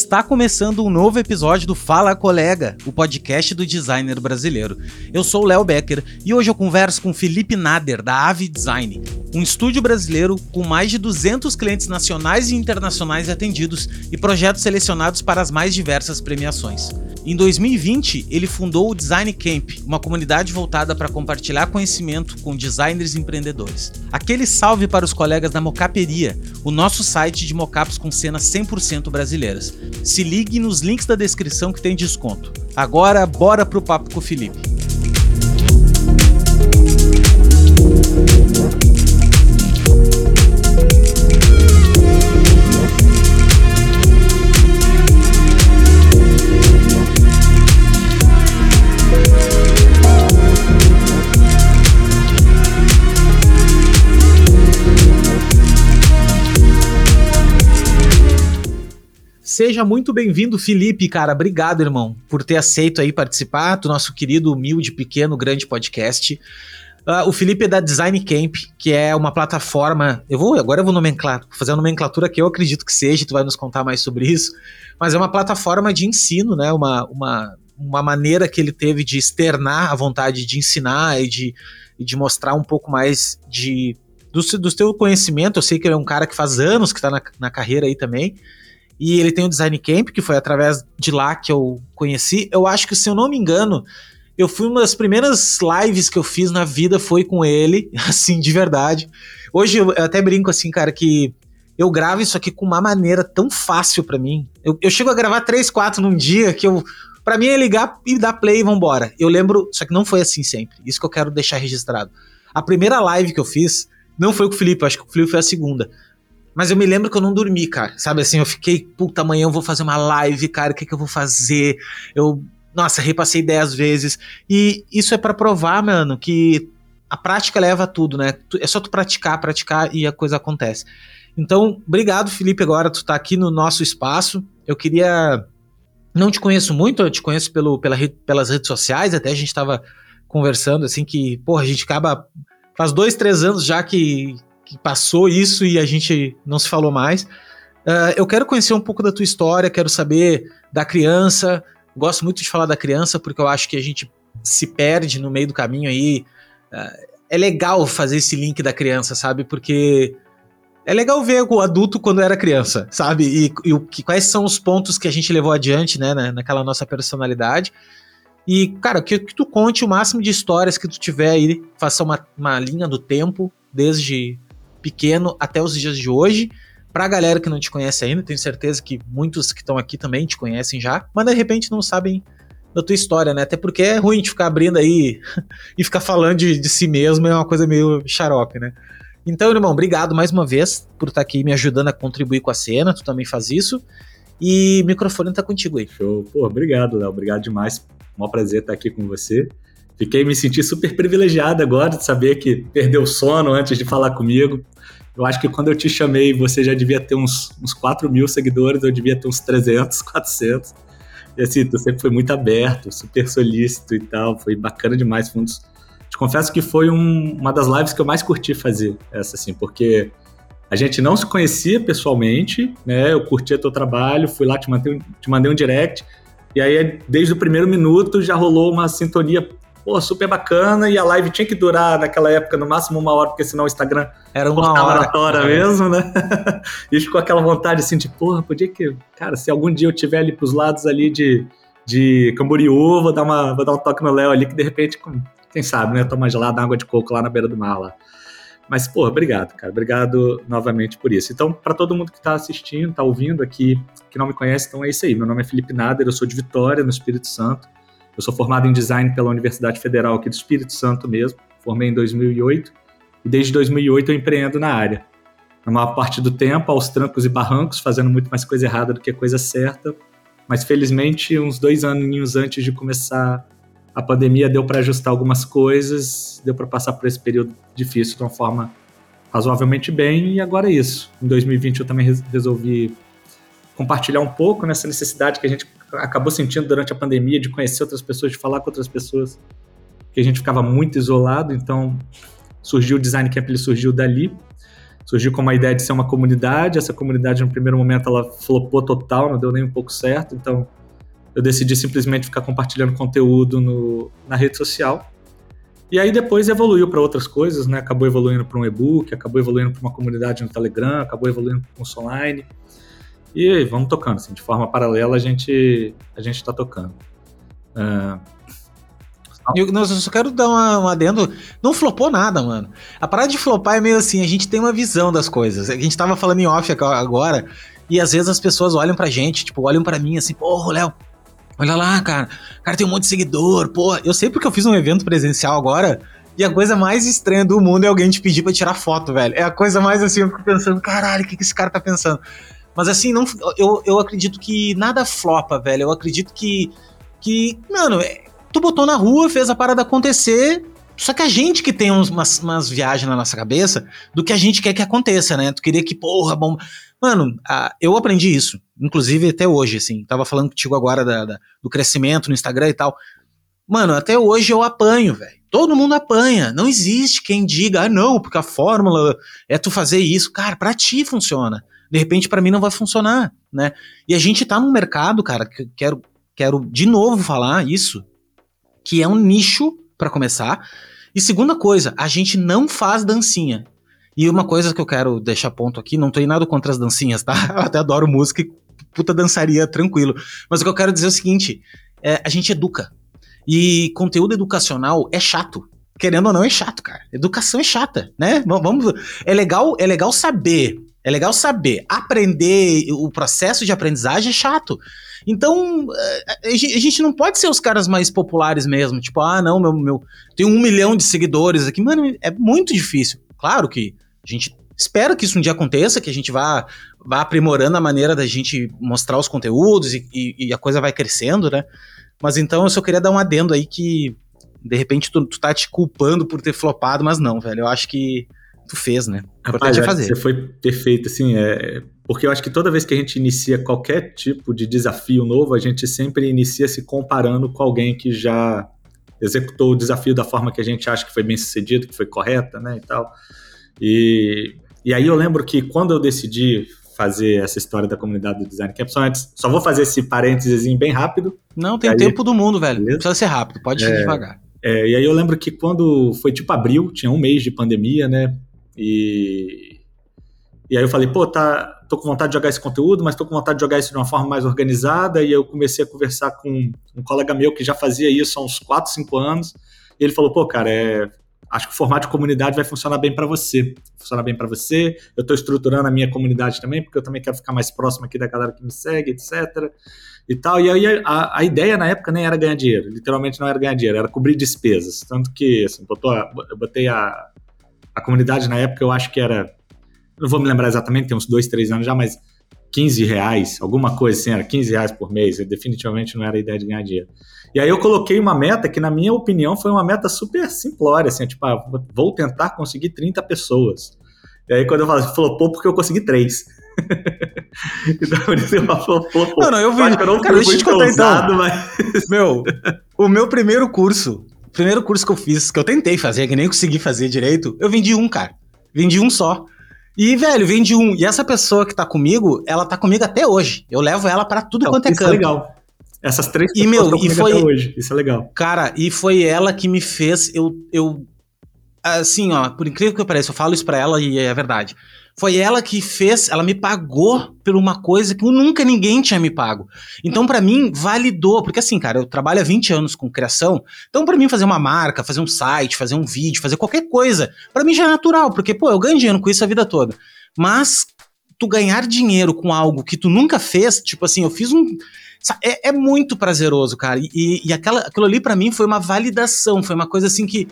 Está começando um novo episódio do Fala Colega, o podcast do designer brasileiro. Eu sou o Léo Becker e hoje eu converso com Felipe Nader, da Ave Design, um estúdio brasileiro com mais de 200 clientes nacionais e internacionais atendidos e projetos selecionados para as mais diversas premiações. Em 2020, ele fundou o Design Camp, uma comunidade voltada para compartilhar conhecimento com designers e empreendedores. Aquele salve para os colegas da Mocaperia, o nosso site de mocaps com cenas 100% brasileiras. Se ligue nos links da descrição que tem desconto. Agora, bora pro papo com o Felipe. Seja muito bem-vindo, Felipe, cara. Obrigado, irmão, por ter aceito aí participar do nosso querido, humilde, pequeno, grande podcast. Uh, o Felipe é da Design Camp, que é uma plataforma. Eu vou agora eu vou nomenclar, fazer a nomenclatura que eu acredito que seja, tu vai nos contar mais sobre isso. Mas é uma plataforma de ensino, né? Uma, uma, uma maneira que ele teve de externar a vontade de ensinar e de, e de mostrar um pouco mais de do, do teu conhecimento. Eu sei que ele é um cara que faz anos que está na, na carreira aí também. E ele tem o Design Camp, que foi através de lá que eu conheci. Eu acho que, se eu não me engano, eu fui uma das primeiras lives que eu fiz na vida foi com ele, assim, de verdade. Hoje eu até brinco assim, cara, que eu gravo isso aqui com uma maneira tão fácil para mim. Eu, eu, chego a gravar três, quatro num dia que eu. Pra mim é ligar e dar play e vambora. Eu lembro, só que não foi assim sempre. Isso que eu quero deixar registrado. A primeira live que eu fiz não foi com o Felipe, acho que o Felipe foi a segunda. Mas eu me lembro que eu não dormi, cara. Sabe assim, eu fiquei, puta, amanhã eu vou fazer uma live, cara, o que, que eu vou fazer? Eu, nossa, repassei dez vezes. E isso é para provar, mano, que a prática leva a tudo, né? É só tu praticar, praticar e a coisa acontece. Então, obrigado, Felipe, agora tu tá aqui no nosso espaço. Eu queria. Não te conheço muito, eu te conheço pelo, pela, pelas redes sociais, até a gente tava conversando, assim, que, porra, a gente acaba. Faz dois, três anos já que, que passou isso e a gente não se falou mais. Uh, eu quero conhecer um pouco da tua história, quero saber da criança. Gosto muito de falar da criança porque eu acho que a gente se perde no meio do caminho aí. Uh, é legal fazer esse link da criança, sabe? Porque é legal ver o adulto quando era criança, sabe? E, e o, que, quais são os pontos que a gente levou adiante, né, naquela nossa personalidade. E, cara, que, que tu conte o máximo de histórias que tu tiver aí, faça uma, uma linha do tempo, desde pequeno até os dias de hoje. Pra galera que não te conhece ainda, tenho certeza que muitos que estão aqui também te conhecem já, mas de repente não sabem da tua história, né? Até porque é ruim de ficar abrindo aí e ficar falando de, de si mesmo, é uma coisa meio xarope, né? Então, irmão, obrigado mais uma vez por estar aqui me ajudando a contribuir com a cena, tu também faz isso. E o microfone tá contigo aí. Show. Pô, obrigado, Léo. Obrigado demais. Um prazer estar aqui com você. Fiquei me senti super privilegiado agora de saber que perdeu o sono antes de falar comigo. Eu acho que quando eu te chamei, você já devia ter uns, uns 4 mil seguidores, eu devia ter uns 300, 400. E assim, tu sempre foi muito aberto, super solícito e tal, foi bacana demais. Foi um dos... Te confesso que foi um, uma das lives que eu mais curti fazer, essa assim, porque a gente não se conhecia pessoalmente, né? Eu curtia teu trabalho, fui lá, te mandei, te mandei um direct, e aí desde o primeiro minuto já rolou uma sintonia pô, super bacana, e a live tinha que durar naquela época no máximo uma hora, porque senão o Instagram era uma hora na hora mesmo, né? e ficou aquela vontade assim de, porra, podia que, cara, se algum dia eu tiver ali pros lados ali de, de Camboriú, vou dar, uma, vou dar um toque no Léo ali, que de repente, quem sabe, né, tomar gelada, água de coco lá na beira do mar lá. Mas, porra, obrigado, cara. Obrigado novamente por isso. Então, para todo mundo que está assistindo, está ouvindo aqui, que não me conhece, então é isso aí. Meu nome é Felipe Nader, eu sou de Vitória, no Espírito Santo. Eu sou formado em design pela Universidade Federal aqui do Espírito Santo mesmo, formei em 2008 e desde 2008 eu empreendo na área. Na maior parte do tempo, aos trancos e barrancos, fazendo muito mais coisa errada do que coisa certa, mas felizmente, uns dois aninhos antes de começar a pandemia, deu para ajustar algumas coisas, deu para passar por esse período difícil de uma forma razoavelmente bem, e agora é isso. Em 2020 eu também resolvi compartilhar um pouco nessa necessidade que a gente acabou sentindo durante a pandemia de conhecer outras pessoas, de falar com outras pessoas, que a gente ficava muito isolado, então surgiu o Design Camp, ele surgiu dali. surgiu com uma ideia de ser uma comunidade. Essa comunidade, no primeiro momento, ela flopou total, não deu nem um pouco certo. Então, eu decidi simplesmente ficar compartilhando conteúdo no, na rede social. E aí depois evoluiu para outras coisas, né? Acabou evoluindo para um e-book, acabou evoluindo para uma comunidade no Telegram, acabou evoluindo para um curso online. E vamos tocando, assim, de forma paralela a gente a gente está tocando. Uh, eu, não, eu só quero dar uma, uma adendo. Não flopou nada, mano. A parada de flopar é meio assim, a gente tem uma visão das coisas. A gente tava falando em off agora, e às vezes as pessoas olham pra gente, tipo, olham pra mim assim, porra, Léo, olha lá, cara. Cara tem um monte de seguidor, porra. Eu sei porque eu fiz um evento presencial agora. E a coisa mais estranha do mundo é alguém te pedir pra tirar foto, velho. É a coisa mais assim, eu fico pensando, caralho, o que, que esse cara tá pensando? Mas assim, não, eu, eu acredito que nada flopa, velho. Eu acredito que, que mano, é, tu botou na rua, fez a parada acontecer. Só que a gente que tem umas, umas viagens na nossa cabeça do que a gente quer que aconteça, né? Tu queria que, porra, bom. Mano, a, eu aprendi isso, inclusive até hoje, assim. Tava falando contigo agora da, da, do crescimento no Instagram e tal. Mano, até hoje eu apanho, velho. Todo mundo apanha. Não existe quem diga, ah, não, porque a fórmula é tu fazer isso. Cara, pra ti funciona. De repente, para mim não vai funcionar, né? E a gente tá num mercado, cara, que quero, quero de novo falar isso que é um nicho para começar. E segunda coisa, a gente não faz dancinha. E uma coisa que eu quero deixar ponto aqui, não em nada contra as dancinhas, tá? Eu até adoro música e puta dançaria tranquilo. Mas o que eu quero dizer é o seguinte: é, a gente educa. E conteúdo educacional é chato. Querendo ou não, é chato, cara. Educação é chata, né? Vamos, é legal, é legal saber. É legal saber. Aprender, o processo de aprendizagem é chato. Então, eh, a gente não pode ser os caras mais populares mesmo. Tipo, ah, não, meu, meu. Tem um milhão de seguidores aqui. Mano, é muito difícil. Claro que a gente espera que isso um dia aconteça, que a gente vá, vá aprimorando a maneira da gente mostrar os conteúdos e, e, e, a coisa vai crescendo, né? Mas então eu só queria dar um adendo aí que, de repente, tu, tu tá te culpando por ter flopado, mas não, velho. Eu acho que tu fez, né? Rapaz, é fazer. Você foi perfeito, assim, é, porque eu acho que toda vez que a gente inicia qualquer tipo de desafio novo, a gente sempre inicia se comparando com alguém que já executou o desafio da forma que a gente acha que foi bem sucedido, que foi correta, né, e tal. E, e aí eu lembro que quando eu decidi fazer essa história da comunidade do design camp, só, antes, só vou fazer esse parênteses bem rápido. Não, tem aí, tempo do mundo, velho. Beleza? Precisa ser rápido, pode ir é, devagar. É, e aí eu lembro que quando foi tipo abril, tinha um mês de pandemia, né? E, e aí eu falei, pô, tá, tô com vontade de jogar esse conteúdo, mas tô com vontade de jogar isso de uma forma mais organizada. E eu comecei a conversar com um colega meu que já fazia isso há uns 4, 5 anos. E ele falou, pô, cara, é, acho que o formato de comunidade vai funcionar bem para você. Funciona bem para você. Eu estou estruturando a minha comunidade também, porque eu também quero ficar mais próximo aqui da galera que me segue, etc. E tal. E aí a, a ideia na época nem era ganhar dinheiro. Literalmente não era ganhar dinheiro, era cobrir despesas. Tanto que, assim, eu botei a, a comunidade na época eu acho que era, não vou me lembrar exatamente, tem uns dois, três anos já, mas 15 reais, alguma coisa assim, era 15 reais por mês, definitivamente não era a ideia de ganhar dinheiro. E aí eu coloquei uma meta que, na minha opinião, foi uma meta super simplória, assim, tipo, ah, vou tentar conseguir 30 pessoas. E aí quando eu falo, flopou porque eu consegui três. então, isso eu flopou. Não, não, eu vi. Eu não cara, deixa eu te contar então. Mas... Meu, o meu primeiro curso primeiro curso que eu fiz, que eu tentei fazer, que nem consegui fazer direito, eu vendi um, cara. Vendi um só. E, velho, vendi um. E essa pessoa que tá comigo, ela tá comigo até hoje. Eu levo ela para tudo quanto é canto. Isso é legal. Essas três pessoas e, meu, e foi, até hoje. Isso é legal. Cara, e foi ela que me fez eu, eu assim, ó, por incrível que pareça, eu falo isso pra ela e é verdade. Foi ela que fez, ela me pagou por uma coisa que nunca ninguém tinha me pago. Então, para mim, validou, porque assim, cara, eu trabalho há 20 anos com criação, então para mim fazer uma marca, fazer um site, fazer um vídeo, fazer qualquer coisa, para mim já é natural, porque, pô, eu ganho dinheiro com isso a vida toda. Mas tu ganhar dinheiro com algo que tu nunca fez, tipo assim, eu fiz um. É, é muito prazeroso, cara. E, e aquela, aquilo ali para mim foi uma validação, foi uma coisa assim que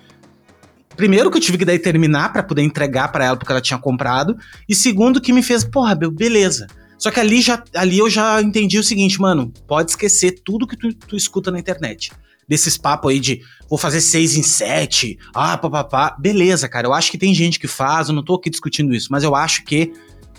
Primeiro, que eu tive que daí terminar para poder entregar para ela porque ela tinha comprado. E segundo, que me fez, porra, beleza. Só que ali, já, ali eu já entendi o seguinte, mano, pode esquecer tudo que tu, tu escuta na internet. Desses papos aí de vou fazer seis em sete, ah, papapá. Beleza, cara, eu acho que tem gente que faz, eu não tô aqui discutindo isso, mas eu acho que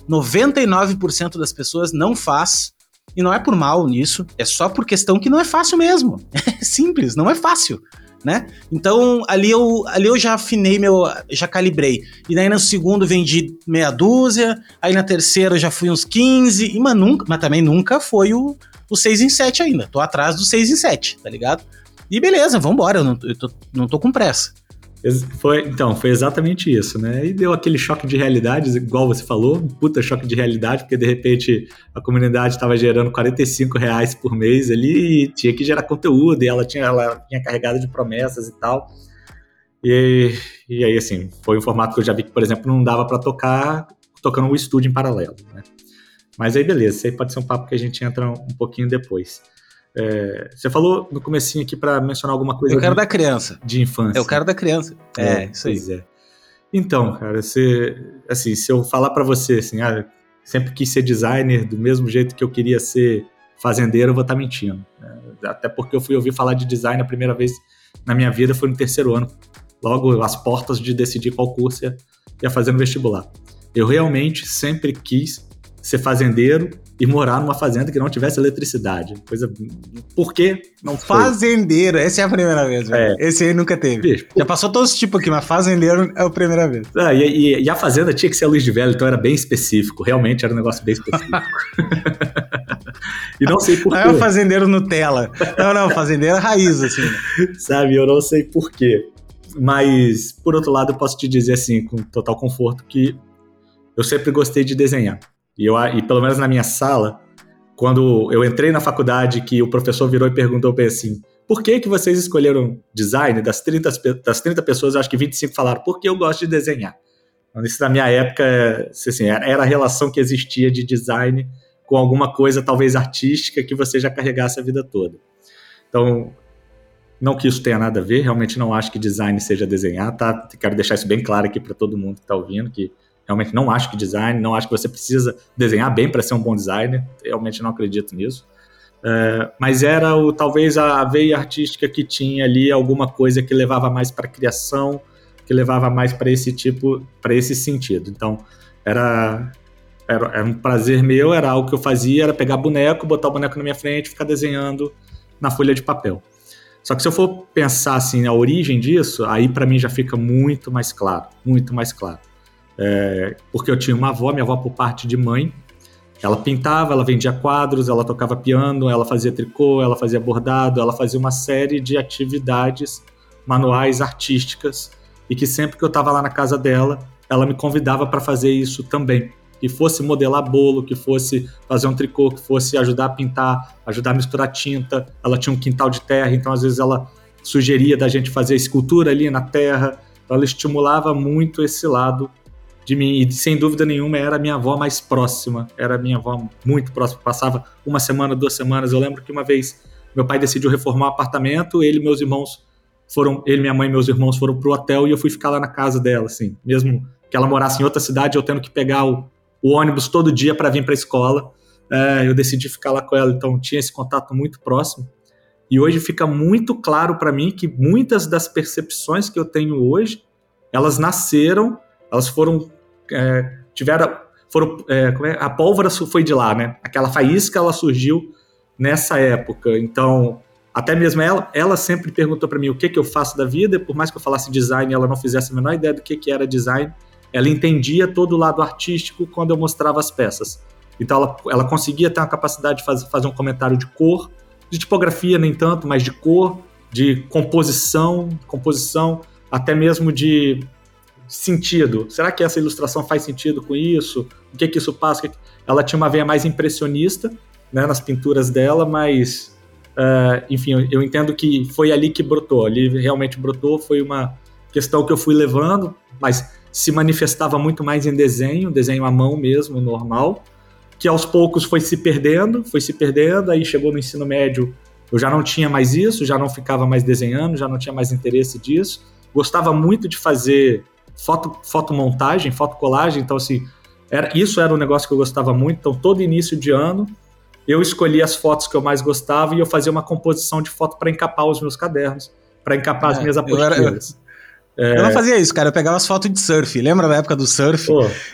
99% das pessoas não faz. E não é por mal nisso, é só por questão que não é fácil mesmo. É simples, não é fácil. Né? Então ali eu, ali eu já afinei meu, já calibrei. E daí no segundo vendi meia dúzia, aí na terceira eu já fui uns 15, e, mas, nunca, mas também nunca foi o, o 6 em 7 ainda. Tô atrás do 6 em 7, tá ligado? E beleza, vambora, eu não, eu tô, não tô com pressa. Foi, então, foi exatamente isso, né? E deu aquele choque de realidade, igual você falou, um puta choque de realidade, porque de repente a comunidade estava gerando 45 reais por mês ali e tinha que gerar conteúdo, e ela tinha, ela tinha carregada de promessas e tal. E, e aí, assim, foi um formato que eu já vi que, por exemplo, não dava para tocar tocando o estúdio em paralelo, né? Mas aí, beleza, isso aí pode ser um papo que a gente entra um pouquinho depois. É, você falou no comecinho aqui para mencionar alguma coisa. Eu quero de, da criança. De infância. Eu quero da criança. É, é isso aí. É. Então, cara, você, assim, se eu falar para você, assim, ah, sempre quis ser designer do mesmo jeito que eu queria ser fazendeiro, eu vou estar tá mentindo. Né? Até porque eu fui ouvir falar de design a primeira vez na minha vida foi no terceiro ano. Logo, as portas de decidir qual curso ia, ia fazer no vestibular. Eu realmente sempre quis ser fazendeiro e morar numa fazenda que não tivesse eletricidade. Coisa. Por quê? Não foi. Fazendeiro, essa é a primeira vez. É. Esse aí nunca teve. Bicho, Já passou todos os tipos aqui, mas fazendeiro é a primeira vez. Ah, e, e, e, a fazenda tinha que ser a luz de velho, então era bem específico. Realmente era um negócio bem específico. e não sei por quê. Não é o fazendeiro Nutella. Não, não, fazendeiro raiz, assim. Sabe, eu não sei por quê. Mas, por outro lado, eu posso te dizer assim, com total conforto, que eu sempre gostei de desenhar. E, eu, e pelo menos na minha sala, quando eu entrei na faculdade, que o professor virou e perguntou para assim, por que, que vocês escolheram design? Das 30, das 30 pessoas, acho que 25 falaram, porque eu gosto de desenhar. Então, isso na minha época, assim, era a relação que existia de design com alguma coisa talvez artística que você já carregasse a vida toda. Então, não que isso tenha nada a ver, realmente não acho que design seja desenhar, tá? Quero deixar isso bem claro aqui para todo mundo que está ouvindo, que Realmente não acho que design, não acho que você precisa desenhar bem para ser um bom designer. Realmente não acredito nisso. É, mas era o, talvez a veia artística que tinha ali alguma coisa que levava mais para criação, que levava mais para esse tipo, para esse sentido. Então era, era, era um prazer meu, era algo que eu fazia, era pegar boneco, botar o boneco na minha frente, ficar desenhando na folha de papel. Só que se eu for pensar assim a origem disso, aí para mim já fica muito mais claro, muito mais claro. É, porque eu tinha uma avó, minha avó por parte de mãe, ela pintava, ela vendia quadros, ela tocava piano, ela fazia tricô, ela fazia bordado, ela fazia uma série de atividades manuais artísticas e que sempre que eu estava lá na casa dela, ela me convidava para fazer isso também. Que fosse modelar bolo, que fosse fazer um tricô, que fosse ajudar a pintar, ajudar a misturar tinta. Ela tinha um quintal de terra, então às vezes ela sugeria da gente fazer escultura ali na terra. Então, ela estimulava muito esse lado de mim. E sem dúvida nenhuma era a minha avó mais próxima. Era a minha avó muito próxima. Passava uma semana, duas semanas. Eu lembro que uma vez meu pai decidiu reformar o apartamento, ele e meus irmãos foram, ele, minha mãe e meus irmãos foram pro hotel e eu fui ficar lá na casa dela, assim. Mesmo que ela morasse em outra cidade, eu tendo que pegar o, o ônibus todo dia para vir para a escola. É, eu decidi ficar lá com ela, então tinha esse contato muito próximo. E hoje fica muito claro para mim que muitas das percepções que eu tenho hoje, elas nasceram, elas foram é, tiveram. Foram, é, é, a pólvora foi de lá, né? Aquela faísca ela surgiu nessa época. Então, até mesmo ela, ela sempre perguntou para mim o que, que eu faço da vida, por mais que eu falasse design, ela não fizesse a menor ideia do que, que era design. Ela entendia todo o lado artístico quando eu mostrava as peças. Então, ela, ela conseguia ter uma capacidade de faz, fazer um comentário de cor, de tipografia nem tanto, mas de cor, de composição, composição, até mesmo de sentido. Será que essa ilustração faz sentido com isso? O que que isso passa? Ela tinha uma veia mais impressionista né, nas pinturas dela, mas uh, enfim, eu entendo que foi ali que brotou. Ali realmente brotou, foi uma questão que eu fui levando, mas se manifestava muito mais em desenho, desenho à mão mesmo, normal, que aos poucos foi se perdendo, foi se perdendo, aí chegou no ensino médio, eu já não tinha mais isso, já não ficava mais desenhando, já não tinha mais interesse disso. Gostava muito de fazer foto, fotomontagem, fotocolagem, então assim, era, isso era um negócio que eu gostava muito, então todo início de ano eu escolhia as fotos que eu mais gostava e eu fazia uma composição de foto para encapar os meus cadernos, para encapar é, as minhas apostilas. Eu era, eu, É... Eu não fazia isso, cara. Eu pegava as fotos de surf. Lembra da época do surf?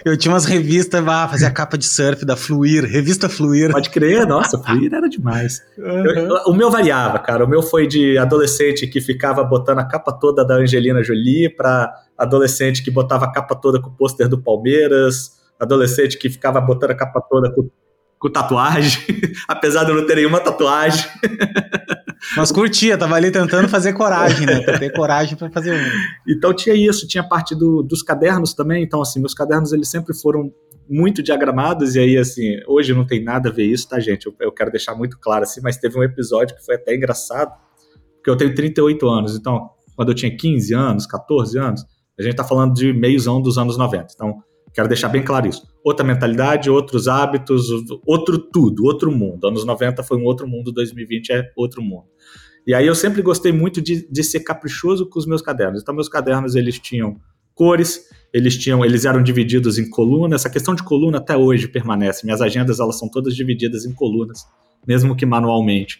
Eu tinha umas revistas, ah, fazia capa de surf da Fluir, revista Fluir. Pode crer, nossa, Fluir era demais. Uhum. Eu, o meu variava, cara. O meu foi de adolescente que ficava botando a capa toda da Angelina Jolie pra adolescente que botava a capa toda com o pôster do Palmeiras, adolescente que ficava botando a capa toda com, com tatuagem, apesar de eu não ter nenhuma tatuagem. Mas curtia, tava ali tentando fazer coragem, né? Ter coragem para fazer um. Então tinha isso, tinha parte do, dos cadernos também. Então, assim, meus cadernos eles sempre foram muito diagramados, e aí, assim, hoje não tem nada a ver isso, tá, gente? Eu, eu quero deixar muito claro, assim, mas teve um episódio que foi até engraçado, porque eu tenho 38 anos, então, quando eu tinha 15 anos, 14 anos, a gente tá falando de meiozão dos anos 90. Então, quero deixar bem claro isso. Outra mentalidade, outros hábitos, outro tudo, outro mundo. Anos 90 foi um outro mundo, 2020 é outro mundo. E aí eu sempre gostei muito de, de ser caprichoso com os meus cadernos. Então meus cadernos eles tinham cores, eles tinham, eles eram divididos em colunas. Essa questão de coluna até hoje permanece. Minhas agendas elas são todas divididas em colunas, mesmo que manualmente.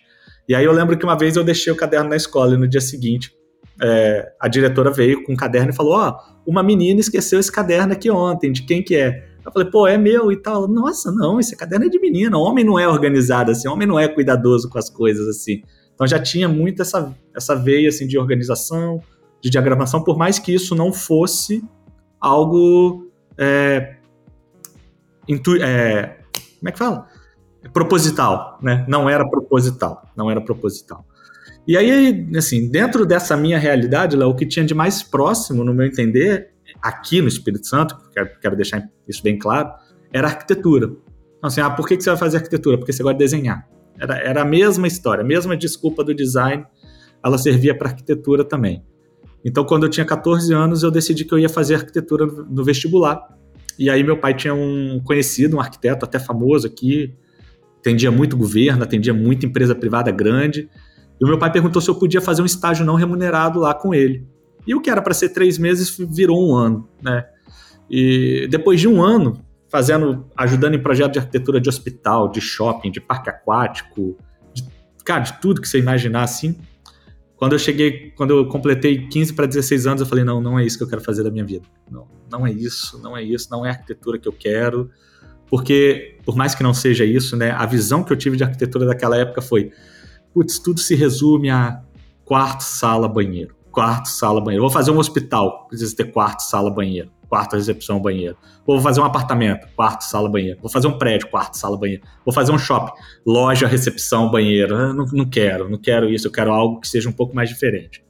E aí eu lembro que uma vez eu deixei o caderno na escola e no dia seguinte é, a diretora veio com um caderno e falou: Ó, oh, uma menina esqueceu esse caderno aqui ontem, de quem que é? Eu falei, pô, é meu e tal. Nossa, não, esse caderno é de menina. Homem não é organizado assim, homem não é cuidadoso com as coisas assim. Então já tinha muito essa, essa veia assim, de organização, de diagramação, por mais que isso não fosse algo. É, intu, é, como é que fala? Proposital, né? Não era proposital. Não era proposital. E aí, assim, dentro dessa minha realidade, Léo, o que tinha de mais próximo, no meu entender, aqui no Espírito Santo, quero, quero deixar isso bem claro, era arquitetura. Então, assim, ah, por que, você vai fazer arquitetura? Porque você gosta de desenhar. Era, era a mesma história, a mesma desculpa do design, ela servia para arquitetura também. Então, quando eu tinha 14 anos, eu decidi que eu ia fazer arquitetura no vestibular. E aí, meu pai tinha um conhecido, um arquiteto até famoso aqui, atendia muito governo, atendia muita empresa privada grande. E o meu pai perguntou se eu podia fazer um estágio não remunerado lá com ele. E o que era para ser três meses virou um ano, né? E depois de um ano, fazendo, ajudando em projeto de arquitetura de hospital, de shopping, de parque aquático, de, cara, de tudo que você imaginar assim. Quando eu cheguei, quando eu completei 15 para 16 anos, eu falei: não, não é isso que eu quero fazer da minha vida. Não, não é isso, não é isso, não é a arquitetura que eu quero. Porque, por mais que não seja isso, né, a visão que eu tive de arquitetura daquela época foi: putz, tudo se resume a quarto, sala, banheiro. Quarto, sala, banheiro. Vou fazer um hospital, precisa ter quarto, sala, banheiro quarto, recepção, banheiro. Vou fazer um apartamento, quarto, sala, banheiro. Vou fazer um prédio, quarto, sala, banheiro. Vou fazer um shopping, loja, recepção, banheiro. Ah, não, não quero, não quero isso, eu quero algo que seja um pouco mais diferente.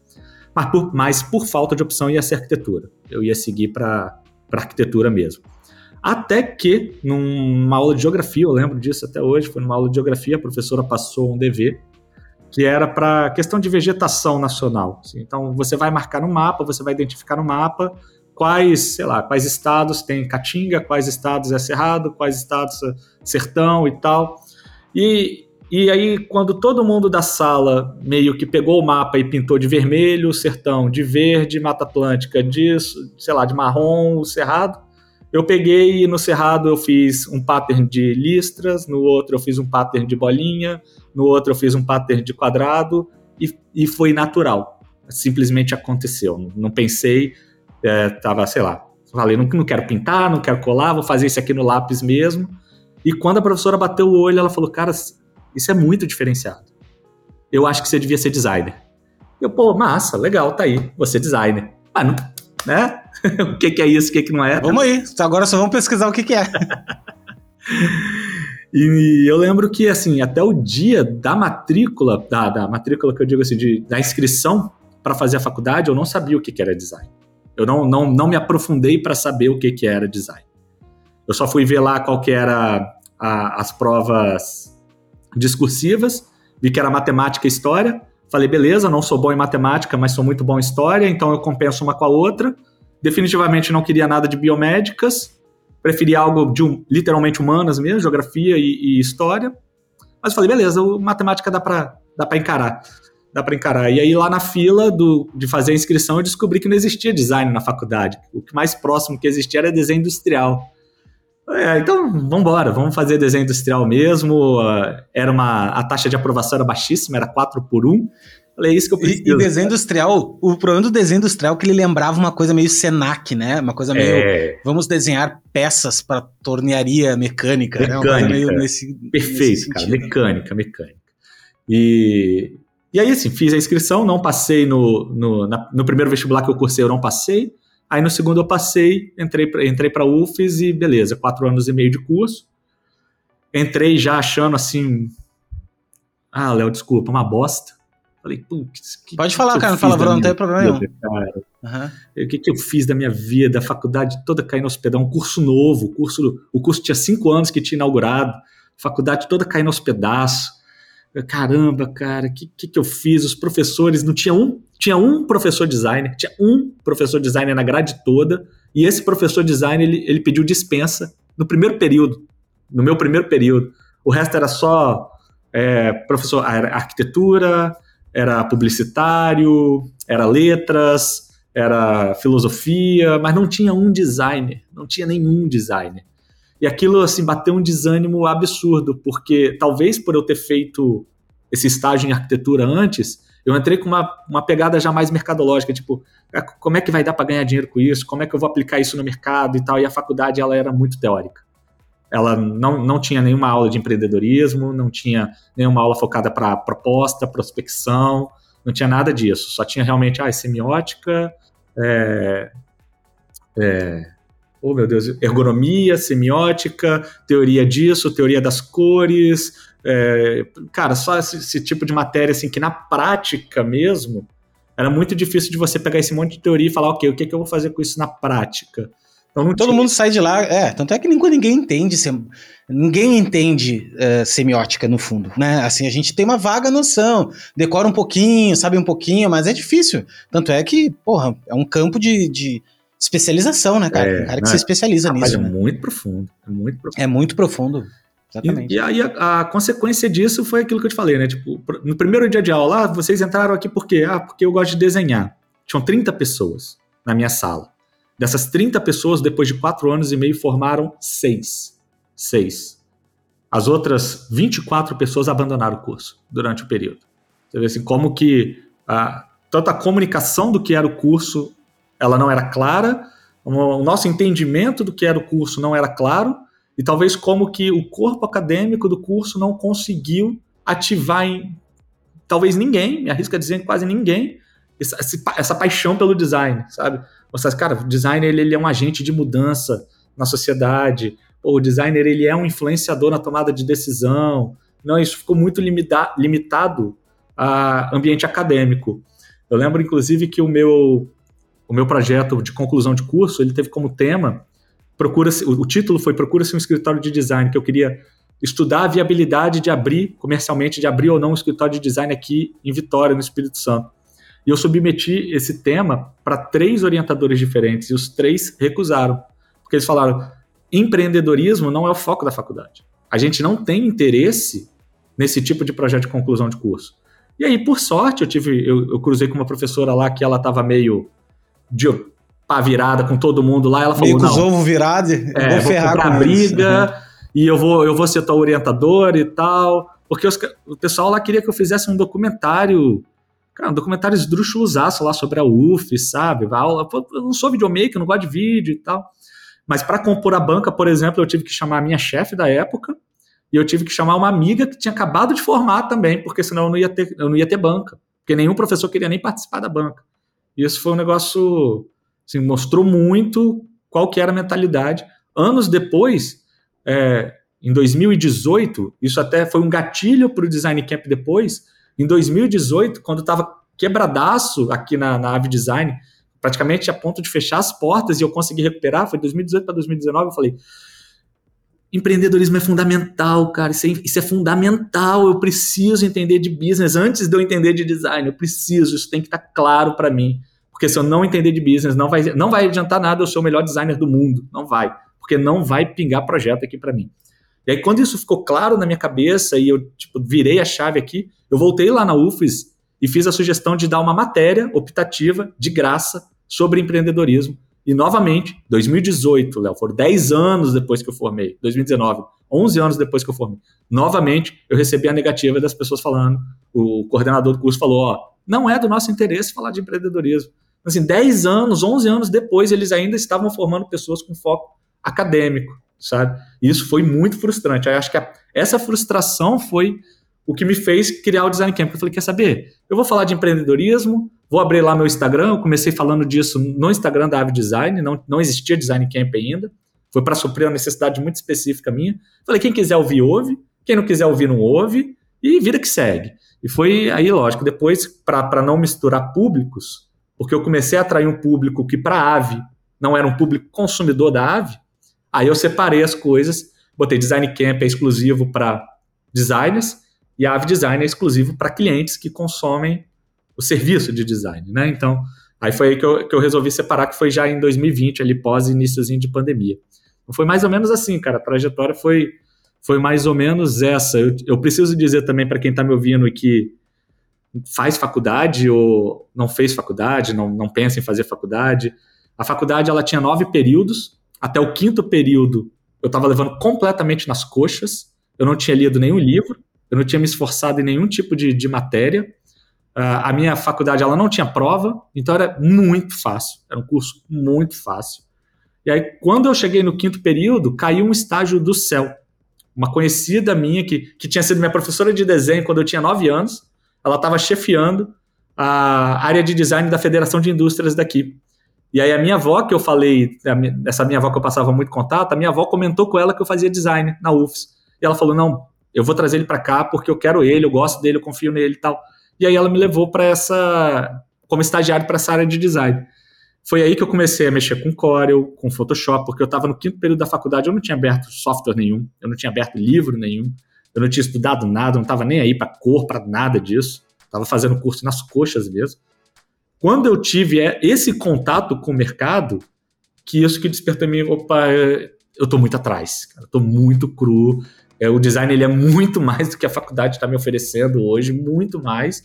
Mas por, mas por falta de opção ia ser arquitetura. Eu ia seguir para arquitetura mesmo. Até que, numa aula de geografia, eu lembro disso até hoje, foi numa aula de geografia, a professora passou um dever que era para questão de vegetação nacional. Assim. Então, você vai marcar no mapa, você vai identificar no mapa quais, sei lá, quais estados tem caatinga, quais estados é cerrado, quais estados é sertão e tal. E, e aí, quando todo mundo da sala meio que pegou o mapa e pintou de vermelho o sertão, de verde Mata Atlântica, de, sei lá, de marrom o cerrado, eu peguei e no cerrado eu fiz um pattern de listras, no outro eu fiz um pattern de bolinha, no outro eu fiz um pattern de quadrado e, e foi natural. Simplesmente aconteceu. Não pensei, é, tava, sei lá, falei, não, não quero pintar, não quero colar, vou fazer isso aqui no lápis mesmo. E quando a professora bateu o olho, ela falou, cara, isso é muito diferenciado. Eu acho que você devia ser designer. Eu, pô, massa, legal, tá aí, você designer. Ah, não, né? o que, que é isso, o que, que não é? Vamos aí, agora só vamos pesquisar o que, que é. e eu lembro que, assim, até o dia da matrícula, da, da matrícula que eu digo assim, de, da inscrição para fazer a faculdade, eu não sabia o que, que era design. Eu não, não, não me aprofundei para saber o que, que era design. Eu só fui ver lá qual que era a, as provas discursivas, vi que era matemática e história. Falei, beleza, não sou bom em matemática, mas sou muito bom em história, então eu compenso uma com a outra. Definitivamente não queria nada de biomédicas, preferia algo de um, literalmente humanas mesmo, geografia e, e história. Mas falei, beleza, matemática dá para dá encarar dá para encarar. E aí lá na fila do, de fazer a inscrição eu descobri que não existia design na faculdade. O que mais próximo que existia era desenho industrial. É, então, vamos embora, vamos fazer desenho industrial mesmo. Era uma, a taxa de aprovação era baixíssima, era 4 por 1. Falei, é isso que eu preciso. E, e desenho industrial, o problema do desenho industrial é que ele lembrava uma coisa meio Senac, né? Uma coisa meio. É. Vamos desenhar peças para tornearia mecânica, mecânica. né? Nesse, Perfeito, nesse cara. Mecânica, mecânica. E, e aí, assim, fiz a inscrição, não passei no, no, na, no primeiro vestibular que eu cursei, eu não passei. Aí no segundo eu passei, entrei para entrei a UFES e beleza, quatro anos e meio de curso. Entrei já achando assim. Ah, Léo, desculpa, uma bosta. Falei, putz. Pode falar, cara, não fala, não tem problema nenhum. Uhum. O que, que eu fiz da minha vida, a faculdade toda caindo aos pedaços, um curso novo, o curso, o curso tinha cinco anos que tinha inaugurado, faculdade toda caindo aos pedaços. Caramba, cara, o que, que, que eu fiz? Os professores, não tinha um, tinha um professor designer, tinha um professor designer na grade toda, e esse professor designer, ele, ele pediu dispensa no primeiro período, no meu primeiro período. O resto era só é, professor, arquitetura, era publicitário, era letras, era filosofia, mas não tinha um designer, não tinha nenhum designer. E aquilo assim bateu um desânimo absurdo, porque talvez por eu ter feito esse estágio em arquitetura antes, eu entrei com uma, uma pegada já mais mercadológica, tipo, ah, como é que vai dar para ganhar dinheiro com isso? Como é que eu vou aplicar isso no mercado e tal? E a faculdade ela era muito teórica. Ela não, não tinha nenhuma aula de empreendedorismo, não tinha nenhuma aula focada para proposta, prospecção, não tinha nada disso. Só tinha realmente ah, semiótica, é, é, oh meu Deus, ergonomia, semiótica, teoria disso, teoria das cores. É, cara, só esse, esse, tipo de matéria assim que na prática mesmo era muito difícil de você pegar esse monte de teoria e falar, ok, o que, que eu vou fazer com isso na prática? Então, Todo mundo sai de lá, é, tanto é que ninguém, ninguém entende, sem, ninguém entende uh, semiótica no fundo, né? Assim, a gente tem uma vaga noção, decora um pouquinho, sabe um pouquinho, mas é difícil. Tanto é que, porra, é um campo de, de especialização, né, cara? É, um cara que se especializa rapaz, nisso. É né? muito profundo, é muito profundo. É muito profundo. Exatamente. E, e aí a, a, consequência disso foi aquilo que eu te falei, né? Tipo, no primeiro dia de aula, ah, vocês entraram aqui por quê? Ah, porque eu gosto de desenhar. Tinham 30 pessoas na minha sala. Dessas 30 pessoas, depois de quatro anos e meio, formaram seis. Seis. As outras 24 pessoas abandonaram o curso durante o período. Você vê assim, como que a, tanto a comunicação do que era o curso, ela não era clara, o nosso entendimento do que era o curso não era claro, e talvez como que o corpo acadêmico do curso não conseguiu ativar em talvez ninguém, me arrisco a dizer quase ninguém, essa, essa paixão pelo design, sabe? Mostrar, cara, o designer ele, ele é um agente de mudança na sociedade, o designer ele é um influenciador na tomada de decisão. Não, isso ficou muito limita limitado a ambiente acadêmico. Eu lembro, inclusive, que o meu, o meu projeto de conclusão de curso ele teve como tema procura o título foi procura-se um escritório de design que eu queria estudar a viabilidade de abrir comercialmente de abrir ou não um escritório de design aqui em Vitória no Espírito Santo e eu submeti esse tema para três orientadores diferentes e os três recusaram. Porque eles falaram: empreendedorismo não é o foco da faculdade. A gente não tem interesse nesse tipo de projeto de conclusão de curso. E aí, por sorte, eu tive, eu, eu cruzei com uma professora lá que ela estava meio de pá virada com todo mundo lá. Ela falou: meio com os ovos virados, é, vou ferrar com a briga isso. e eu vou, eu vou ser tua orientadora e tal. Porque os, o pessoal lá queria que eu fizesse um documentário Cara, um documentário esdrúxulosaço lá sobre a UF, sabe? Aula, eu não sou videomaker, não gosto de vídeo e tal. Mas para compor a banca, por exemplo, eu tive que chamar a minha chefe da época e eu tive que chamar uma amiga que tinha acabado de formar também, porque senão eu não ia ter, eu não ia ter banca. Porque nenhum professor queria nem participar da banca. E isso foi um negócio, assim, mostrou muito qual que era a mentalidade. Anos depois, é, em 2018, isso até foi um gatilho para o Design Camp depois, em 2018, quando estava quebradaço aqui na, na Ave Design, praticamente a ponto de fechar as portas e eu consegui recuperar, foi 2018 para 2019, eu falei, empreendedorismo é fundamental, cara, isso é, isso é, fundamental, eu preciso entender de business antes de eu entender de design, eu preciso, isso tem que estar tá claro para mim, porque se eu não entender de business, não vai, não vai adiantar nada eu ser o melhor designer do mundo, não vai, porque não vai pingar projeto aqui para mim. E aí, quando isso ficou claro na minha cabeça e eu tipo, virei a chave aqui, eu voltei lá na UFES e fiz a sugestão de dar uma matéria optativa de graça sobre empreendedorismo. E novamente, 2018, Léo, foram 10 anos depois que eu formei, 2019, 11 anos depois que eu formei. Novamente, eu recebi a negativa das pessoas falando, o coordenador do curso falou, ó, não é do nosso interesse falar de empreendedorismo. Assim, 10 anos, 11 anos depois, eles ainda estavam formando pessoas com foco acadêmico, sabe? E isso foi muito frustrante. Eu acho que a, essa frustração foi o que me fez criar o Design Camp. Eu falei, quer saber? Eu vou falar de empreendedorismo, vou abrir lá meu Instagram. Eu comecei falando disso no Instagram da Ave Design, não, não existia Design Camp ainda. Foi para suprir uma necessidade muito específica minha. Falei, quem quiser ouvir, ouve. Quem não quiser ouvir, não ouve. E vida que segue. E foi aí, lógico, depois, para não misturar públicos, porque eu comecei a atrair um público que, para a Ave, não era um público consumidor da Ave, aí eu separei as coisas, botei Design Camp é exclusivo para designers e a Ave Design é exclusivo para clientes que consomem o serviço de design, né? Então, aí foi aí que eu, que eu resolvi separar, que foi já em 2020, ali pós iníciozinho de pandemia. Então, foi mais ou menos assim, cara, a trajetória foi, foi mais ou menos essa. Eu, eu preciso dizer também para quem está me ouvindo e que faz faculdade ou não fez faculdade, não, não pensa em fazer faculdade. A faculdade ela tinha nove períodos, até o quinto período eu estava levando completamente nas coxas, eu não tinha lido nenhum livro, eu não tinha me esforçado em nenhum tipo de, de matéria. Uh, a minha faculdade ela não tinha prova, então era muito fácil, era um curso muito fácil. E aí, quando eu cheguei no quinto período, caiu um estágio do céu. Uma conhecida minha, que, que tinha sido minha professora de desenho quando eu tinha nove anos, ela estava chefiando a área de design da Federação de Indústrias daqui. E aí a minha avó, que eu falei, essa minha avó que eu passava muito contato, a minha avó comentou com ela que eu fazia design na UFS. E ela falou, não, eu vou trazer ele para cá porque eu quero ele, eu gosto dele, eu confio nele e tal. E aí ela me levou para essa, como estagiário para essa área de design. Foi aí que eu comecei a mexer com Corel, com Photoshop, porque eu estava no quinto período da faculdade, eu não tinha aberto software nenhum, eu não tinha aberto livro nenhum, eu não tinha estudado nada, não estava nem aí para cor, para nada disso. Estava fazendo curso nas coxas mesmo. Quando eu tive é, esse contato com o mercado, que isso que despertou em mim, opa, eu estou muito atrás, cara, estou muito cru. É, o design ele é muito mais do que a faculdade está me oferecendo hoje, muito mais.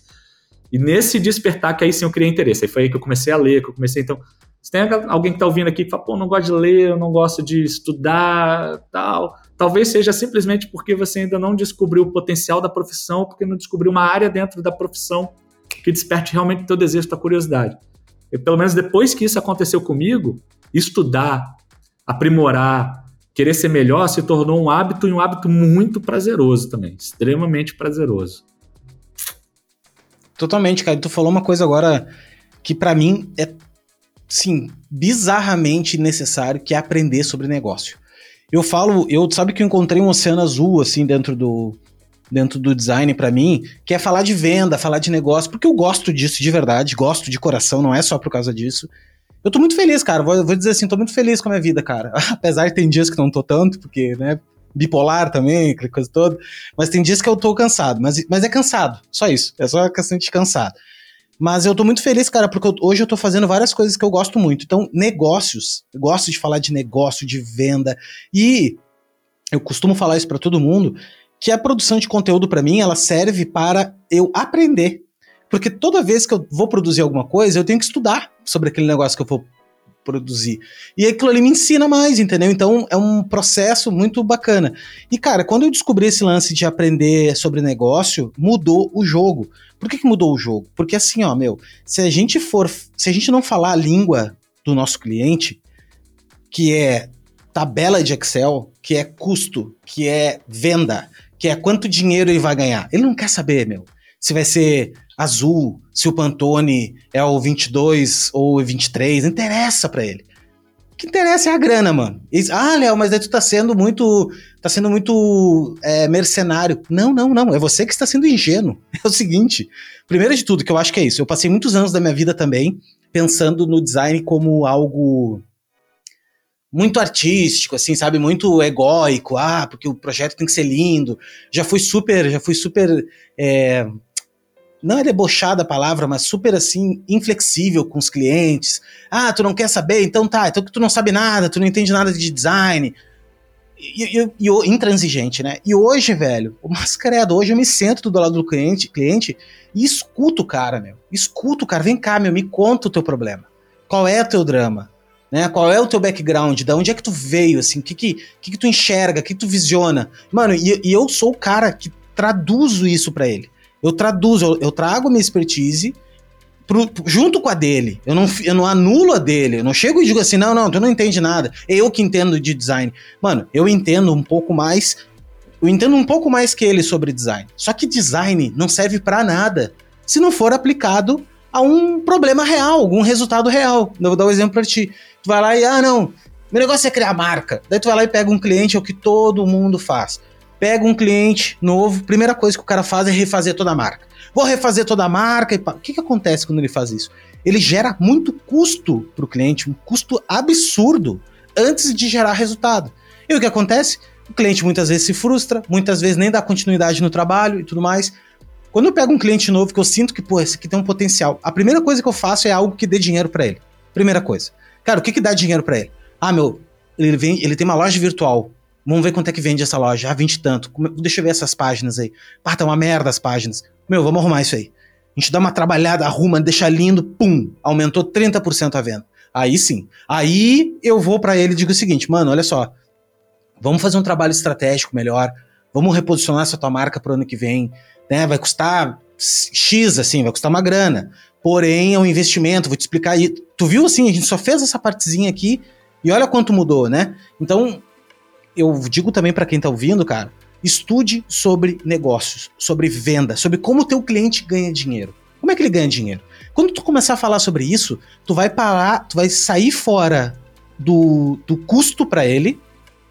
E nesse despertar que aí sim eu criei interesse. Aí foi aí que eu comecei a ler, que eu comecei então. Se tem alguém que está ouvindo aqui que fala, pô, não gosto de ler, eu não gosto de estudar, tal. Talvez seja simplesmente porque você ainda não descobriu o potencial da profissão, porque não descobriu uma área dentro da profissão que desperte realmente o teu desejo, tua curiosidade. E pelo menos depois que isso aconteceu comigo, estudar, aprimorar, querer ser melhor se tornou um hábito e um hábito muito prazeroso também, extremamente prazeroso. Totalmente, cara. Tu falou uma coisa agora que para mim é, sim, bizarramente necessário, que é aprender sobre negócio. Eu falo, eu sabe que eu encontrei um oceano azul assim dentro do dentro do design para mim, que é falar de venda, falar de negócio, porque eu gosto disso de verdade, gosto de coração, não é só por causa disso. Eu tô muito feliz, cara. Vou, vou dizer assim, tô muito feliz com a minha vida, cara. Apesar de tem dias que não tô tanto, porque, né, bipolar também, aquela coisa toda. Mas tem dias que eu tô cansado, mas, mas é cansado, só isso. É só questão de cansado. Mas eu tô muito feliz, cara, porque eu, hoje eu tô fazendo várias coisas que eu gosto muito. Então, negócios, eu gosto de falar de negócio, de venda. E eu costumo falar isso para todo mundo, que a produção de conteúdo para mim, ela serve para eu aprender. Porque toda vez que eu vou produzir alguma coisa, eu tenho que estudar sobre aquele negócio que eu vou produzir. E aquilo ali me ensina mais, entendeu? Então é um processo muito bacana. E cara, quando eu descobri esse lance de aprender sobre negócio, mudou o jogo. Por que, que mudou o jogo? Porque assim, ó, meu, se a gente for, se a gente não falar a língua do nosso cliente, que é tabela de Excel, que é custo, que é venda, que é quanto dinheiro ele vai ganhar. Ele não quer saber, meu, se vai ser azul, se o Pantone é o 22 ou o 23, não interessa para ele. O que interessa é a grana, mano. ah, Léo, mas daí tu tá sendo muito. tá sendo muito é, mercenário. Não, não, não. É você que está sendo ingênuo. É o seguinte: primeiro de tudo, que eu acho que é isso. Eu passei muitos anos da minha vida também pensando no design como algo muito artístico, assim, sabe? Muito egóico. Ah, porque o projeto tem que ser lindo. Já fui super, já fui super é, não é debochada a palavra, mas super assim, inflexível com os clientes. Ah, tu não quer saber? Então tá, então que tu não sabe nada, tu não entende nada de design. E, e, e intransigente, né? E hoje, velho, o mascareado, hoje eu me sento do lado do cliente, cliente e escuto o cara, meu. Escuto o cara, vem cá, meu, me conta o teu problema. Qual é o teu drama? Né? Qual é o teu background? Da onde é que tu veio, assim? O que que, que, que tu enxerga? O que, que tu visiona? Mano, e, e eu sou o cara que traduzo isso para ele. Eu traduzo, eu, eu trago minha expertise pro, junto com a dele. Eu não, eu não anulo a dele. Eu não chego e digo assim, não, não, tu não entende nada. É eu que entendo de design. Mano, eu entendo um pouco mais. Eu entendo um pouco mais que ele sobre design. Só que design não serve para nada se não for aplicado a um problema real, algum resultado real. Eu vou dar um exemplo para ti. Tu vai lá e, ah, não, meu negócio é criar marca. Daí tu vai lá e pega um cliente, é o que todo mundo faz. Pega um cliente novo, primeira coisa que o cara faz é refazer toda a marca. Vou refazer toda a marca e pá. O que, que acontece quando ele faz isso? Ele gera muito custo para o cliente, um custo absurdo antes de gerar resultado. E o que acontece? O cliente muitas vezes se frustra, muitas vezes nem dá continuidade no trabalho e tudo mais. Quando eu pego um cliente novo que eu sinto que, pô, esse aqui tem um potencial, a primeira coisa que eu faço é algo que dê dinheiro para ele. Primeira coisa. Cara, o que que dá dinheiro para ele? Ah, meu, ele, vem, ele tem uma loja virtual. Vamos ver quanto é que vende essa loja. Ah, 20 tanto. Deixa eu ver essas páginas aí. Pá, tá uma merda as páginas. Meu, vamos arrumar isso aí. A gente dá uma trabalhada, arruma, deixa lindo, pum, aumentou 30% a venda. Aí sim. Aí eu vou para ele e digo o seguinte, mano, olha só. Vamos fazer um trabalho estratégico melhor. Vamos reposicionar essa tua marca pro ano que vem. Né? Vai custar X, assim, vai custar uma grana. Porém, é um investimento, vou te explicar aí. Tu viu assim, a gente só fez essa partezinha aqui e olha quanto mudou, né? Então, eu digo também para quem tá ouvindo, cara, Estude sobre negócios, sobre venda, sobre como o teu cliente ganha dinheiro. Como é que ele ganha dinheiro? Quando tu começar a falar sobre isso, tu vai parar, tu vai sair fora do, do custo para ele,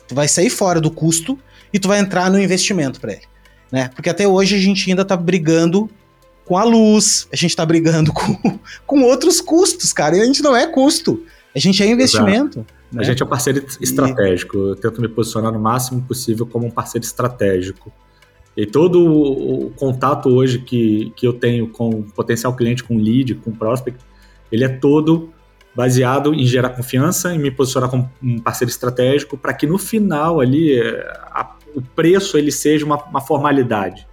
tu vai sair fora do custo e tu vai entrar no investimento para ele, né? Porque até hoje a gente ainda tá brigando com a luz, a gente tá brigando com, com outros custos, cara, e a gente não é custo, a gente é investimento. Né? A gente é um parceiro estratégico. Eu tento me posicionar no máximo possível como um parceiro estratégico. E todo o, contato hoje que, que eu tenho com potencial cliente, com lead, com prospect, ele é todo baseado em gerar confiança, em me posicionar como um parceiro estratégico, para que no final ali é, a, o preço ele seja uma, uma, formalidade.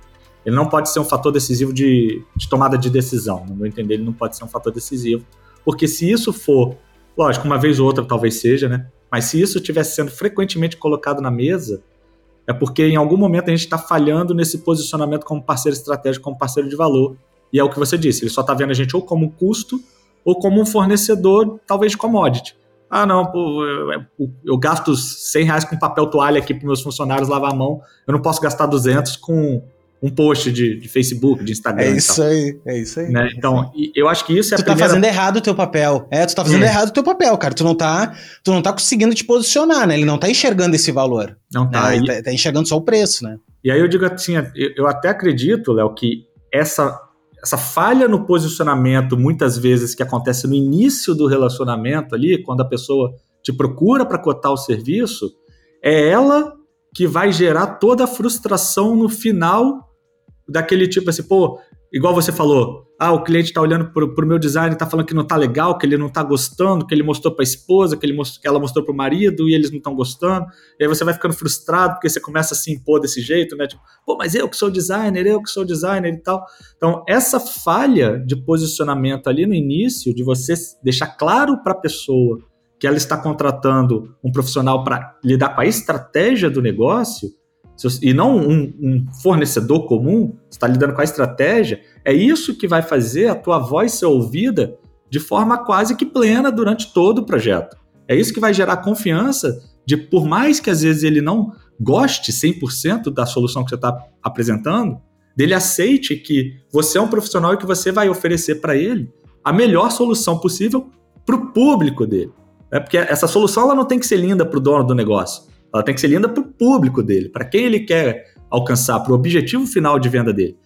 Ele não pode ser um fator decisivo de, de tomada de decisão. No meu entender, ele não pode ser um fator decisivo, porque se isso for Lógico, uma vez ou outra talvez seja, né? Mas se isso estivesse sendo frequentemente colocado na mesa, é porque em algum momento a gente está falhando nesse posicionamento como parceiro estratégico, como parceiro de valor. E é o que você disse, ele só está vendo a gente ou como custo ou como um fornecedor, talvez commodity. Ah, não, pô, eu, eu, gasto 100 reais com papel toalha aqui para meus funcionários lavar a mão, eu não posso gastar 200 com um post de, de, Facebook, de Instagram. É isso aí, é isso aí. Né? Então, eu acho que isso é tu a primeira... tá fazendo errado o teu papel. É, tu tá fazendo é. errado o teu papel, cara. Tu não tá, tu não tá conseguindo te posicionar, né? Ele não tá enxergando esse valor. Não tá. Né? Ele tá, tá, enxergando só o preço, né? E aí eu digo assim, eu até acredito, Léo, que essa essa falha no posicionamento, muitas vezes que acontece no início do relacionamento ali, quando a pessoa te procura para cotar o serviço, é ela que vai gerar toda a frustração no final daquele tipo assim, pô, igual você falou, ah, o cliente está olhando pro, pro meu design e tá falando que não tá legal, que ele não tá gostando, que ele mostrou para a esposa, que, ele mostrou, que ela mostrou pro marido e eles não estão gostando. E aí você vai ficando frustrado porque você começa a se impor desse jeito, né? Tipo, pô, mas eu que sou designer, eu que sou designer e tal. Então, essa falha de posicionamento ali no início, de você deixar claro para a pessoa que ela está contratando um profissional para lidar com a estratégia do negócio, e não um, um fornecedor comum, você está lidando com a estratégia, é isso que vai fazer a tua voz ser ouvida de forma quase que plena durante todo o projeto. É isso que vai gerar confiança de, por mais que às vezes ele não goste 100% da solução que você está apresentando, dele aceite que você é um profissional e que você vai oferecer para ele a melhor solução possível para o público dele. É porque essa solução ela não tem que ser linda para o dono do negócio. Ela tem que ser linda para o público dele, para quem ele quer alcançar, para o objetivo final de venda dele.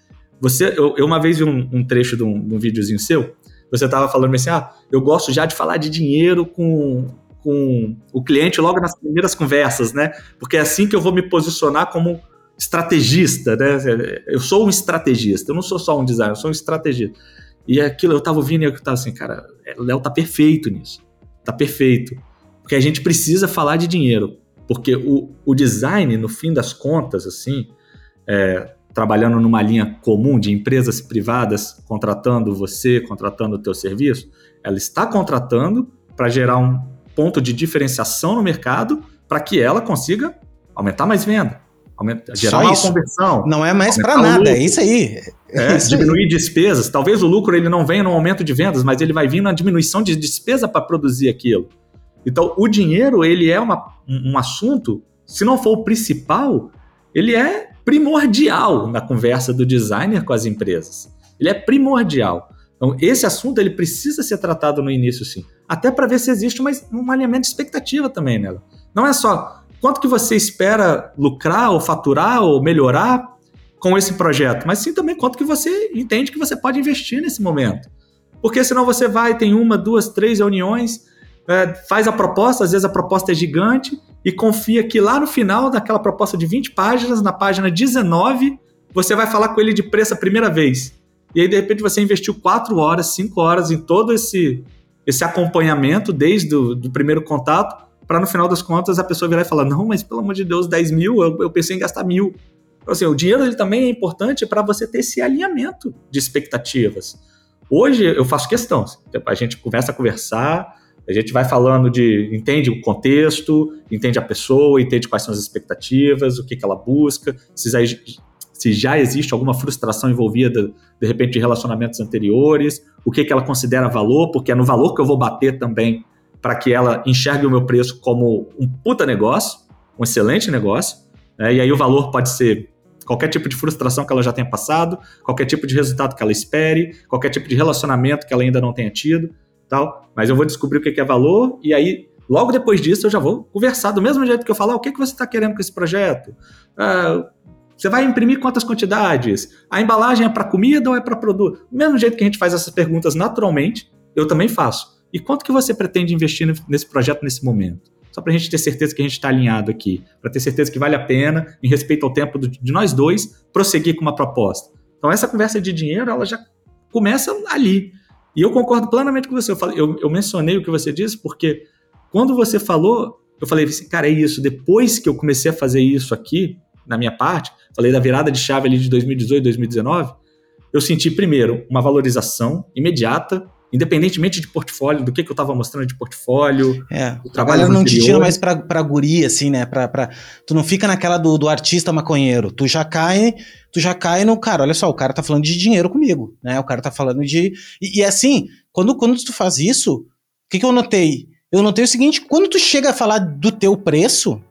Você, eu, eu uma vez vi um, um trecho de um, de um videozinho seu, você estava falando assim, ah, eu gosto já de falar de dinheiro com, com o cliente logo nas primeiras conversas, né? Porque é assim que eu vou me posicionar como estrategista, né? Eu sou um estrategista, eu não sou só um designer, eu sou um estrategista. E aquilo eu tava ouvindo e eu tava assim, cara, o Léo tá perfeito nisso. Tá perfeito. Porque a gente precisa falar de dinheiro. Porque o, o design, no fim das contas, assim, é, trabalhando numa linha comum de empresas privadas contratando você, contratando o teu serviço, ela está contratando para gerar um ponto de diferenciação no mercado para que ela consiga aumentar mais venda, Aumenta, gerar uma conversão. Não é mais para nada, é isso aí. É, é isso diminuir aí. despesas. Talvez o lucro ele não venha no aumento de vendas, mas ele vai vir na diminuição de despesa para produzir aquilo. Então, o dinheiro, ele é uma, um assunto, se não for o principal, ele é primordial na conversa do designer com as empresas. Ele é primordial. Então, esse assunto ele precisa ser tratado no início, sim. Até para ver se existe uma, um alinhamento de expectativa também nela. Não é só quanto que você espera lucrar ou faturar ou melhorar com esse projeto, mas sim também quanto que você entende que você pode investir nesse momento. Porque senão você vai, tem uma, duas, três reuniões, é, faz a proposta, às vezes a proposta é gigante, e confia que lá no final daquela proposta de 20 páginas, na página 19, você vai falar com ele de preço a primeira vez. E aí, de repente, você investiu 4 horas, 5 horas em todo esse, esse acompanhamento desde o do primeiro contato, para no final das contas a pessoa virar e falar: Não, mas pelo amor de Deus, 10 mil, eu, eu pensei em gastar mil. Então, assim, o dinheiro ele também é importante para você ter esse alinhamento de expectativas. Hoje eu faço questão, a gente começa a conversar, a gente vai falando de. entende o contexto, entende a pessoa, entende quais são as expectativas, o que, que ela busca, se já, se já existe alguma frustração envolvida, de repente, de relacionamentos anteriores, o que, que ela considera valor, porque é no valor que eu vou bater também para que ela enxergue o meu preço como um puta negócio, um excelente negócio. Né? E aí o valor pode ser qualquer tipo de frustração que ela já tenha passado, qualquer tipo de resultado que ela espere, qualquer tipo de relacionamento que ela ainda não tenha tido tal, mas eu vou descobrir o que é valor e aí logo depois disso eu já vou conversar do mesmo jeito que eu falar, o que, que você está querendo com esse projeto? Ah, você vai imprimir quantas quantidades? A embalagem é para comida ou é para produto? Do mesmo jeito que a gente faz essas perguntas naturalmente, eu também faço. E quanto que você pretende investir nesse projeto nesse momento? Só para a gente ter certeza que a gente está alinhado aqui, para ter certeza que vale a pena, em respeito ao tempo de nós dois, prosseguir com uma proposta. Então essa conversa de dinheiro, ela já começa ali. E eu concordo plenamente com você. Eu, eu, eu mencionei o que você disse, porque quando você falou, eu falei assim, cara, é isso. Depois que eu comecei a fazer isso aqui, na minha parte, falei da virada de chave ali de 2018, 2019, eu senti, primeiro, uma valorização imediata independentemente de portfólio, do que, que eu estava mostrando de portfólio. É, o trabalho não te tira mais pra, pra guri, assim, né? Pra, pra, tu não fica naquela do, do artista maconheiro. Tu já cai, tu já cai no, cara, olha só, o cara tá falando de dinheiro comigo, né? O cara tá falando de. E, e assim, quando, quando tu faz isso, o que, que eu notei? Eu notei o seguinte: quando tu chega a falar do teu preço,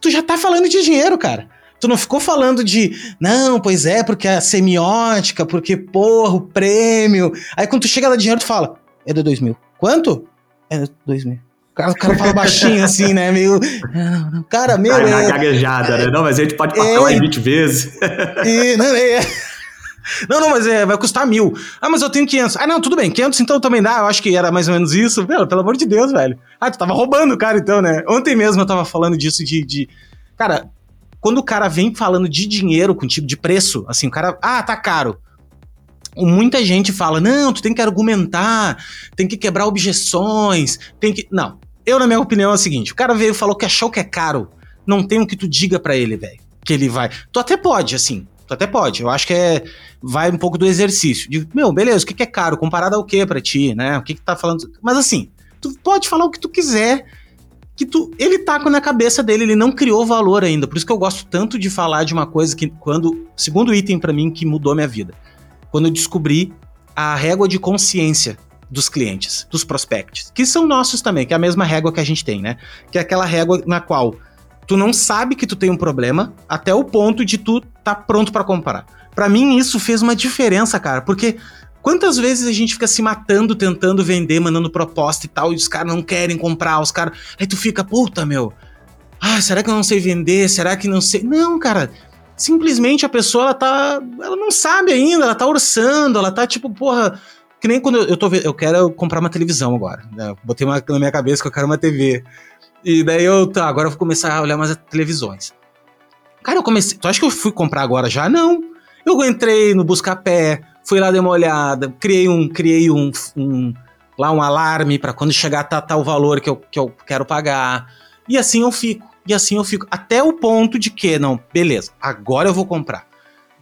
tu já tá falando de dinheiro, cara. Tu não ficou falando de, não, pois é, porque a semiótica, porque, porra, o prêmio. Aí quando tu chega lá dinheiro, tu fala, é de dois mil. Quanto? É de dois mil. O cara, o cara fala baixinho assim, né? Meio. Cara, meu. Tá é, gaguejada, né? Não, mas a gente pode parcelar é, em 20 vezes. E, não, é, não, não, mas é, vai custar mil. Ah, mas eu tenho 500. Ah, não, tudo bem, 500 então também dá. Eu acho que era mais ou menos isso. Pelo, pelo amor de Deus, velho. Ah, tu tava roubando o cara então, né? Ontem mesmo eu tava falando disso de. de... Cara, quando o cara vem falando de dinheiro contigo, de preço, assim, o cara, ah, tá caro. Muita gente fala, não, tu tem que argumentar, tem que quebrar objeções, tem que. Não. Eu, na minha opinião, é o seguinte: o cara veio e falou que achou que é caro. Não tem o que tu diga para ele, velho. Que ele vai. Tu até pode, assim. Tu até pode. Eu acho que é. Vai um pouco do exercício. De, meu, beleza, o que, que é caro? Comparado ao que para ti, né? O que, que tá falando. Mas assim, tu pode falar o que tu quiser que tu, ele tá na cabeça dele, ele não criou valor ainda. Por isso que eu gosto tanto de falar de uma coisa que quando, segundo item para mim que mudou minha vida. Quando eu descobri a régua de consciência dos clientes, dos prospects, que são nossos também, que é a mesma régua que a gente tem, né? Que é aquela régua na qual tu não sabe que tu tem um problema até o ponto de tu tá pronto para comprar. Para mim isso fez uma diferença, cara, porque Quantas vezes a gente fica se matando, tentando vender, mandando proposta e tal, e os caras não querem comprar, os caras. Aí tu fica, puta, meu. Ah, será que eu não sei vender? Será que não sei. Não, cara. Simplesmente a pessoa, ela tá. Ela não sabe ainda, ela tá orçando, ela tá tipo, porra. Que nem quando eu, tô vendo. Eu quero comprar uma televisão agora. Né? Botei uma, na minha cabeça que eu quero uma TV. E daí eu, tá, agora eu vou começar a olhar mais televisões. Cara, eu comecei. Tu acha que eu fui comprar agora já? Não. Eu entrei no Buscapé, fui lá dar uma olhada, criei um, criei um, um lá um alarme para quando chegar tá, tá o valor que eu, que eu quero pagar. E assim eu fico. E assim eu fico. Até o ponto de que, não, beleza, agora eu vou comprar.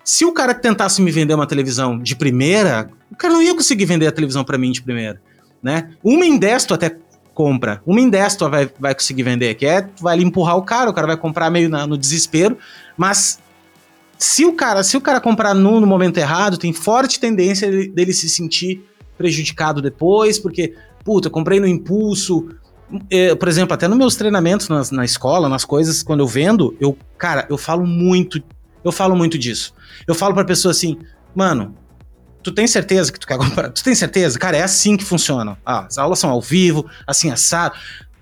Se o cara tentasse me vender uma televisão de primeira, o cara não ia conseguir vender a televisão para mim de primeira, né? Uma em 10 tu até compra. Uma em 10 tu vai, vai conseguir vender, que é tu vai empurrar o cara, o cara vai comprar meio na, no desespero, mas se o cara, se o cara comprar no, no momento errado, tem forte tendência dele, dele se sentir prejudicado depois, porque, puta, comprei no impulso, é, por exemplo, até nos meus treinamentos na escola, nas coisas, quando eu vendo, eu, cara, eu falo muito, eu falo muito disso. Eu falo pra pessoa assim, mano, tu tem certeza que tu quer comprar? Tu tem certeza? Cara, é assim que funciona. Ah, as aulas são ao vivo, assim, assado.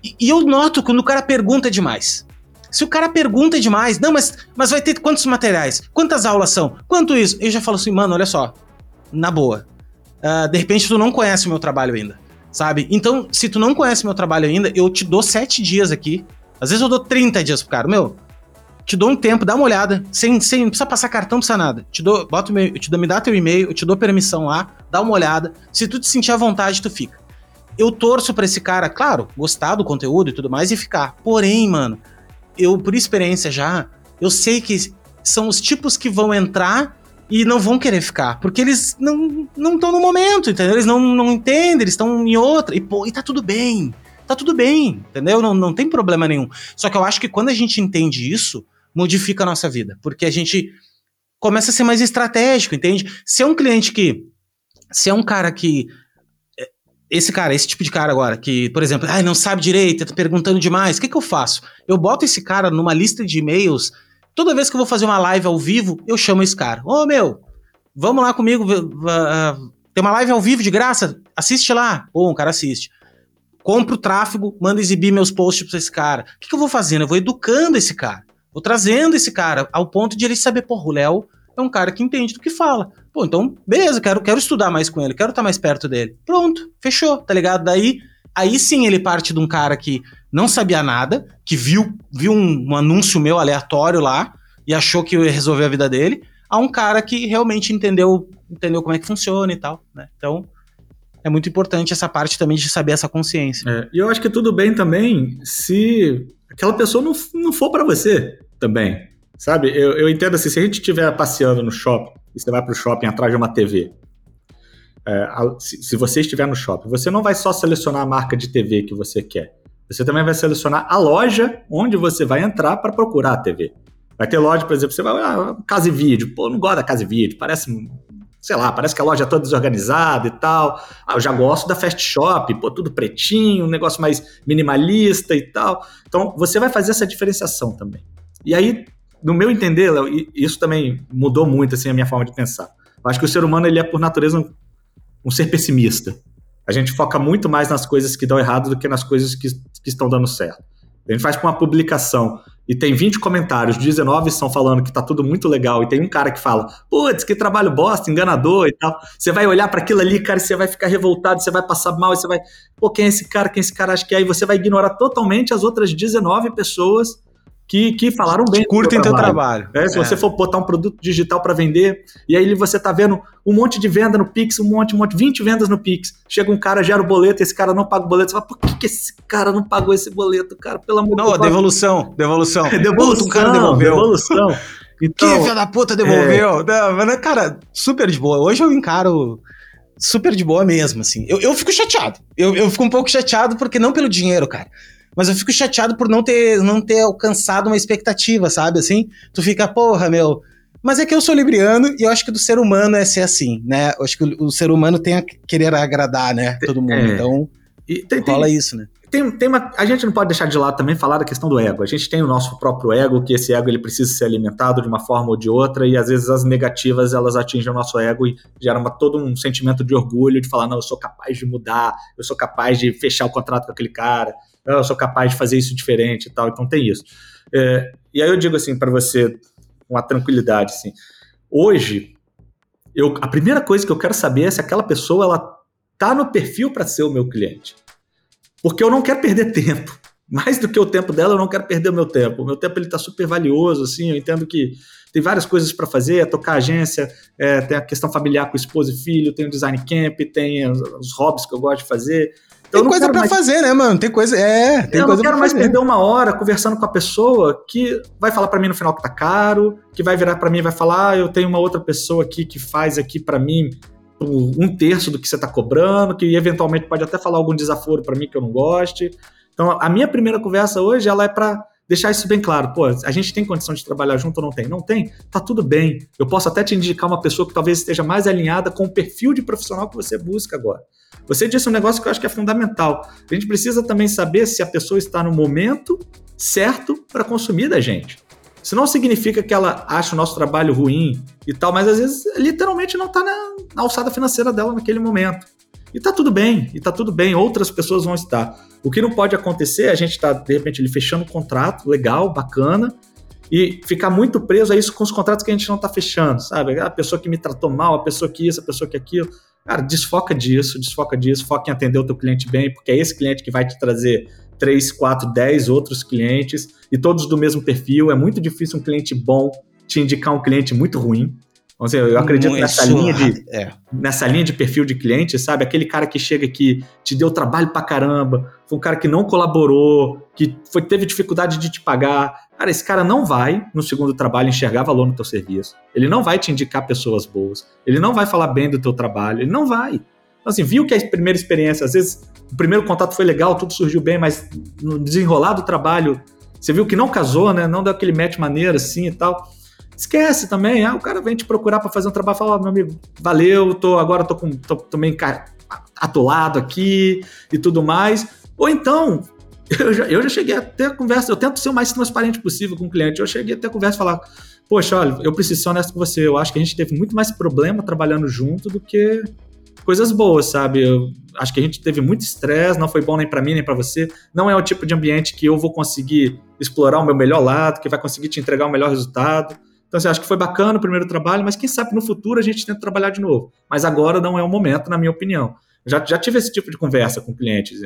E, e eu noto quando o cara pergunta demais. Se o cara pergunta demais, não, mas, mas vai ter quantos materiais? Quantas aulas são? Quanto isso? Eu já falo assim, mano, olha só, na boa. Uh, de repente tu não conhece o meu trabalho ainda sabe? Então, se tu não conhece meu trabalho ainda, eu te dou sete dias aqui. Às vezes eu dou 30 dias pro cara. Meu, te dou um tempo, dá uma olhada, sem, sem não precisa passar cartão, não precisa nada. Te dou, bota meu, te dou, me dá teu e-mail, eu te dou permissão lá, dá uma olhada. Se tu te sentir à vontade, tu fica. Eu torço para esse cara, claro, gostar do conteúdo e tudo mais e ficar. Porém, mano, eu por experiência já, eu sei que são os tipos que vão entrar e não vão querer ficar, porque eles não estão no momento, entendeu? Eles não, não entendem, eles estão em outra, e pô, e tá tudo bem, tá tudo bem, entendeu? Não, não tem problema nenhum. Só que eu acho que quando a gente entende isso, modifica a nossa vida, porque a gente começa a ser mais estratégico, entende? Se é um cliente que, se é um cara que esse cara, esse tipo de cara agora, que, por exemplo, ah, não sabe direito, tá perguntando demais, o que, que eu faço? Eu boto esse cara numa lista de e-mails Toda vez que eu vou fazer uma live ao vivo, eu chamo esse cara. Ô, oh, meu, vamos lá comigo. Uh, tem uma live ao vivo de graça? Assiste lá. Bom, o cara assiste. Compro o tráfego, mando exibir meus posts pra esse cara. O que, que eu vou fazendo? Eu vou educando esse cara. Vou trazendo esse cara ao ponto de ele saber, porra, o Léo é um cara que entende do que fala. Pô, então, beleza, quero, quero estudar mais com ele, quero estar mais perto dele. Pronto, fechou, tá ligado? Daí, aí sim ele parte de um cara que não sabia nada, que viu, viu um, um anúncio meu aleatório lá e achou que ia resolver a vida dele, a um cara que realmente entendeu, entendeu como é que funciona e tal, né? Então, é muito importante essa parte também de saber essa consciência. É, e eu acho que tudo bem também se aquela pessoa não, não for para você também, sabe? Eu, eu entendo assim, se a gente estiver passeando no shopping, e você vai pro shopping atrás de uma TV, é, se, se você estiver no shopping, você não vai só selecionar a marca de TV que você quer. Você também vai selecionar a loja onde você vai entrar para procurar a TV. Vai ter loja, por exemplo, você vai, ah, casa e vídeo. Pô, não gosto da casa e vídeo, parece, sei lá, parece que a loja é toda desorganizada e tal. Ah, eu já gosto da fast shop, pô, tudo pretinho, um negócio mais minimalista e tal. Então, você vai fazer essa diferenciação também. E aí, no meu entender, Léo, isso também mudou muito assim a minha forma de pensar. Eu acho que o ser humano ele é por natureza um, um ser pessimista. A gente foca muito mais nas coisas que dão errado do que nas coisas que, que estão dando certo. A gente faz com uma publicação e tem 20 comentários, 19 estão falando que tá tudo muito legal, e tem um cara que fala, putz, que trabalho bosta, enganador e tal. Você vai olhar para aquilo ali, cara, e você vai ficar revoltado, você vai passar mal, e você vai, pô, quem é esse cara, quem é esse cara acha que é? E você vai ignorar totalmente as outras 19 pessoas que, que falaram bem. Curtem teu trabalho. É, se é. você for botar um produto digital para vender, e aí você tá vendo um monte de venda no Pix, um monte, um monte, 20 vendas no Pix. Chega um cara, gera o boleto, esse cara não paga o boleto. Você fala, por que, que esse cara não pagou esse boleto, cara? Pelo amor de Deus. Não, devolução, devolução. É, devolução, Puta, o cara devolveu. Devolução. Então, que filho da puta devolveu? É... Não, cara, super de boa. Hoje eu encaro super de boa mesmo, assim. Eu, eu fico chateado. Eu, eu fico um pouco chateado porque não pelo dinheiro, cara mas eu fico chateado por não ter, não ter alcançado uma expectativa, sabe? Assim, tu fica, porra, meu. Mas é que eu sou libriano e eu acho que do ser humano é ser assim, né? Eu acho que o, o ser humano tem a querer agradar, né? Todo mundo. É. Então, e tem, rola tem, isso, né? Tem, tem uma, a gente não pode deixar de lado também falar da questão do ego. A gente tem o nosso próprio ego, que esse ego ele precisa ser alimentado de uma forma ou de outra, e às vezes as negativas elas atingem o nosso ego e geram uma, todo um sentimento de orgulho de falar, não, eu sou capaz de mudar, eu sou capaz de fechar o contrato com aquele cara, eu sou capaz de fazer isso diferente e tal, então tem isso. É, e aí eu digo assim para você, com a tranquilidade, assim, hoje, eu, a primeira coisa que eu quero saber é se aquela pessoa ela tá no perfil para ser o meu cliente. Porque eu não quero perder tempo. Mais do que o tempo dela, eu não quero perder o meu tempo. O meu tempo ele tá super valioso, assim, eu entendo que tem várias coisas para fazer, é tocar agência, é, tem a questão familiar com esposa e filho, tem o design camp, tem os, os hobbies que eu gosto de fazer. Tem coisa para mais... fazer, né, mano? Tem coisa. É, tem eu coisa não quero mais perder uma hora conversando com a pessoa que vai falar para mim no final que tá caro, que vai virar para mim e vai falar, ah, eu tenho uma outra pessoa aqui que faz aqui para mim um terço do que você está cobrando, que eventualmente pode até falar algum desaforo para mim que eu não goste. Então, a minha primeira conversa hoje ela é para deixar isso bem claro. Pô, a gente tem condição de trabalhar junto ou não tem? Não tem? Tá tudo bem. Eu posso até te indicar uma pessoa que talvez esteja mais alinhada com o perfil de profissional que você busca agora. Você disse um negócio que eu acho que é fundamental. A gente precisa também saber se a pessoa está no momento certo para consumir da gente. Isso não significa que ela acha o nosso trabalho ruim e tal, mas às vezes literalmente não está na, na, alçada financeira dela naquele momento. E tá tudo bem, e tá tudo bem, outras pessoas vão estar. O que não pode acontecer é a gente estar, tá, de repente, ele fechando um contrato legal, bacana, e ficar muito preso a isso com os contratos que a gente não está fechando, sabe? A pessoa que me tratou mal, a pessoa que isso, a pessoa que aquilo. Cara, desfoca disso, desfoca disso, foca em atender o teu cliente bem, porque é esse cliente que vai te trazer 3, 4, 10 outros clientes e todos do mesmo perfil. É muito difícil um cliente bom te indicar um cliente muito ruim. Então, assim, eu acredito nessa linha, de, é. nessa linha de perfil de cliente, sabe? Aquele cara que chega aqui, te deu trabalho pra caramba, foi um cara que não colaborou, que foi, teve dificuldade de te pagar. Cara, esse cara não vai, no segundo trabalho, enxergar valor no teu serviço. Ele não vai te indicar pessoas boas. Ele não vai falar bem do teu trabalho. Ele não vai. Então, assim, viu que a primeira experiência, às vezes, o primeiro contato foi legal, tudo surgiu bem, mas no desenrolar do trabalho, você viu que não casou, né? Não deu aquele match maneiro assim e tal. Esquece também, ah, o cara vem te procurar para fazer um trabalho, fala, oh, meu amigo, valeu, tô, agora tô, com, tô, tô meio atolado aqui e tudo mais. Ou então, eu já, eu já cheguei até a conversa, eu tento ser o mais transparente possível com o cliente, eu cheguei até a conversa e falar, poxa, olha, eu preciso ser honesto com você, eu acho que a gente teve muito mais problema trabalhando junto do que coisas boas, sabe? Eu acho que a gente teve muito estresse, não foi bom nem para mim nem para você. Não é o tipo de ambiente que eu vou conseguir explorar o meu melhor lado, que vai conseguir te entregar o melhor resultado. Então, assim, acho que foi bacana o primeiro trabalho, mas quem sabe no futuro a gente tenta trabalhar de novo. Mas agora não é o momento, na minha opinião. Já, já tive esse tipo de conversa com clientes.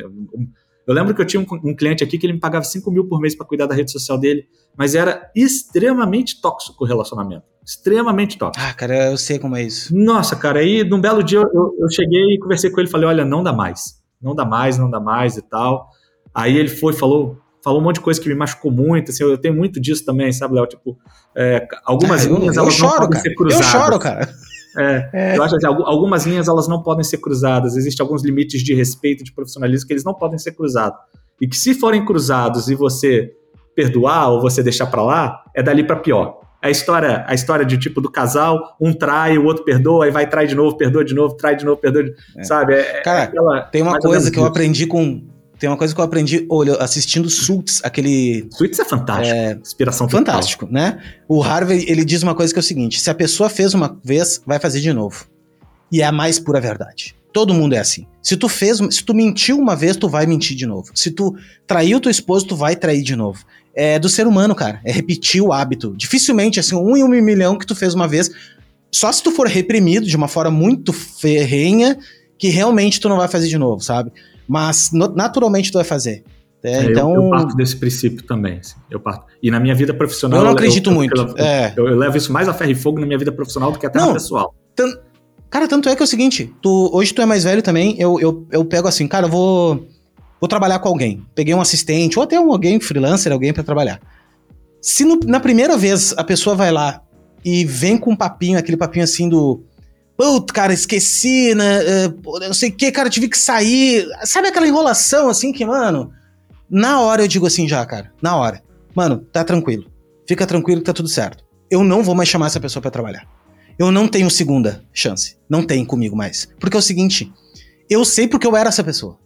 Eu, eu lembro que eu tinha um, um, cliente aqui que ele me pagava 5 mil por mês para cuidar da rede social dele, mas era extremamente tóxico o relacionamento. Extremamente tóxico. Ah, cara, eu sei como é isso. Nossa, cara, aí num belo dia eu, eu cheguei e conversei com ele falei: olha, não dá mais. Não dá mais, não dá mais e tal. Aí ele foi falou, falou um monte de coisa que me machucou muito. Assim, eu tenho muito disso também, sabe, Léo? Tipo, é, algumas ah, linhas eu, eu elas choro, não podem cara. ser cruzadas. Eu choro, cara. É, é. Eu acho que algumas linhas elas não podem ser cruzadas. Existem alguns limites de respeito, de profissionalismo que eles não podem ser cruzados. E que se forem cruzados e você perdoar ou você deixar para lá, é dali para pior. A história, a história de tipo do casal, um trai, o outro perdoa, aí vai trai de novo, perdoa de novo, trai de novo, perdoa, de... é. sabe? É, é Cara, aquela, tem uma coisa que eu aprendi com tem uma coisa que eu aprendi olha, assistindo Suits, aquele. Suits é fantástico. É, Inspiração total. Fantástico, né? O Harvey, ele diz uma coisa que é o seguinte: se a pessoa fez uma vez, vai fazer de novo. E é a mais pura verdade. Todo mundo é assim. Se tu fez, se tu mentiu uma vez, tu vai mentir de novo. Se tu traiu tua esposa, tu vai trair de novo. É do ser humano, cara. É repetir o hábito. Dificilmente, assim, um em um milhão que tu fez uma vez, só se tu for reprimido de uma forma muito ferrenha, que realmente tu não vai fazer de novo, sabe? Mas naturalmente tu vai fazer. É, é, então... Eu, eu, parto desse princípio também. Assim, eu parto. E na minha vida profissional. Eu não acredito eu, muito. Eu, é. eu, levo isso mais a ferro e fogo na minha vida profissional do que até não, na pessoal. Cara, tanto é que é o seguinte: tu, hoje tu é mais velho também. Eu, eu, eu pego assim, cara, eu vou, vou trabalhar com alguém. Peguei um assistente, ou até um, alguém freelancer, alguém para trabalhar. Se no, na primeira vez a pessoa vai lá e vem com um papinho, aquele papinho assim do Putz, cara, esqueci, né? É, não sei o que, cara, tive que sair. Sabe aquela enrolação assim que, mano? Na hora eu digo assim já, cara. Na hora. Mano, tá tranquilo. Fica tranquilo que tá tudo certo. Eu não vou mais chamar essa pessoa para trabalhar. Eu não tenho segunda chance. Não tem comigo mais. Porque é o seguinte, eu sei porque eu era essa pessoa.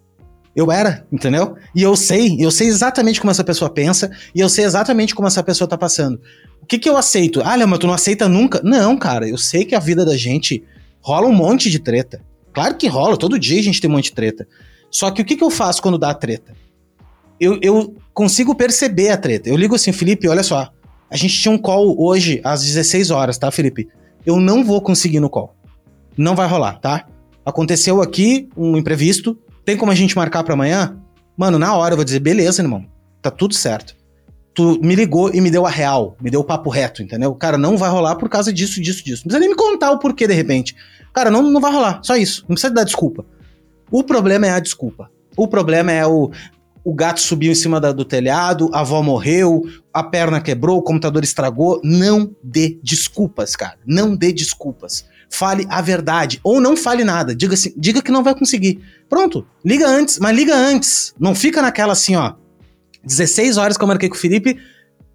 Eu era, entendeu? E eu sei, eu sei exatamente como essa pessoa pensa e eu sei exatamente como essa pessoa tá passando. O que que eu aceito? Ah, mas tu não aceita nunca? Não, cara, eu sei que a vida da gente rola um monte de treta. Claro que rola, todo dia a gente tem um monte de treta. Só que o que, que eu faço quando dá a treta? Eu, eu consigo perceber a treta. Eu ligo assim, Felipe, olha só. A gente tinha um call hoje às 16 horas, tá, Felipe? Eu não vou conseguir no call. Não vai rolar, tá? Aconteceu aqui um imprevisto. Tem como a gente marcar para amanhã? Mano, na hora eu vou dizer, beleza, irmão. Tá tudo certo tu me ligou e me deu a real, me deu o papo reto, entendeu? Cara, não vai rolar por causa disso, disso, disso. Não precisa nem me contar o porquê de repente. Cara, não, não vai rolar, só isso. Não precisa dar desculpa. O problema é a desculpa. O problema é o, o gato subiu em cima da, do telhado, a avó morreu, a perna quebrou, o computador estragou. Não dê desculpas, cara. Não dê desculpas. fale a verdade. Ou não fale nada. Diga, assim, diga que não vai conseguir. Pronto. Liga antes, mas liga antes. Não fica naquela assim, ó. 16 horas que eu marquei com o Felipe.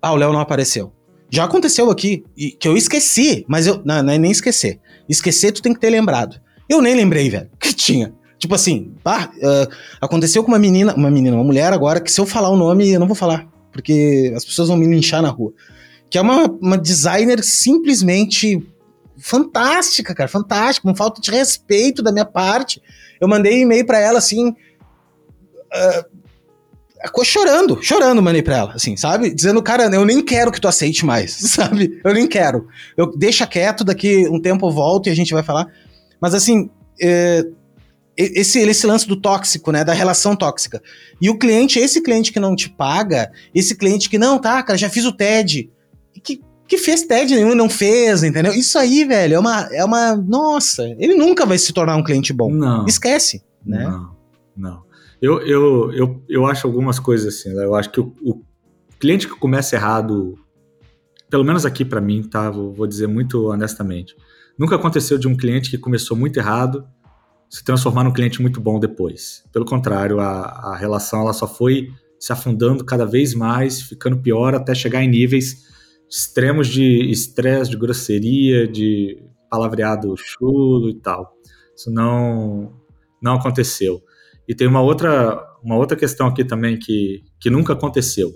Ah, o Léo não apareceu. Já aconteceu aqui, que eu esqueci, mas eu. Não, não é nem esquecer. Esquecer, tu tem que ter lembrado. Eu nem lembrei, velho, que tinha. Tipo assim, ah, uh, aconteceu com uma menina, uma menina, uma mulher agora, que se eu falar o nome, eu não vou falar, porque as pessoas vão me linchar na rua. Que é uma, uma designer simplesmente fantástica, cara, fantástica, com falta de respeito da minha parte. Eu mandei e-mail para ela assim, uh, chorando, chorando, mandei pra ela, assim, sabe? Dizendo, cara, eu nem quero que tu aceite mais, sabe? Eu nem quero. Eu deixa quieto, daqui um tempo eu volto e a gente vai falar. Mas assim, é, esse, esse lance do tóxico, né? Da relação tóxica. E o cliente, esse cliente que não te paga, esse cliente que, não, tá, cara, já fiz o TED. Que, que fez TED nenhum e não fez, entendeu? Isso aí, velho, é uma, é uma. Nossa, ele nunca vai se tornar um cliente bom. Não. Esquece, né? Não, não. Eu, eu, eu, eu acho algumas coisas assim, né? Eu acho que o, o cliente que começa errado, pelo menos aqui para mim, tá? Vou, vou dizer muito honestamente. Nunca aconteceu de um cliente que começou muito errado se transformar num cliente muito bom depois. Pelo contrário, a, a relação ela só foi se afundando cada vez mais, ficando pior até chegar em níveis extremos de estresse, de grosseria, de palavreado chulo e tal. Isso não não aconteceu. E tem uma outra uma outra questão aqui também que, que nunca aconteceu.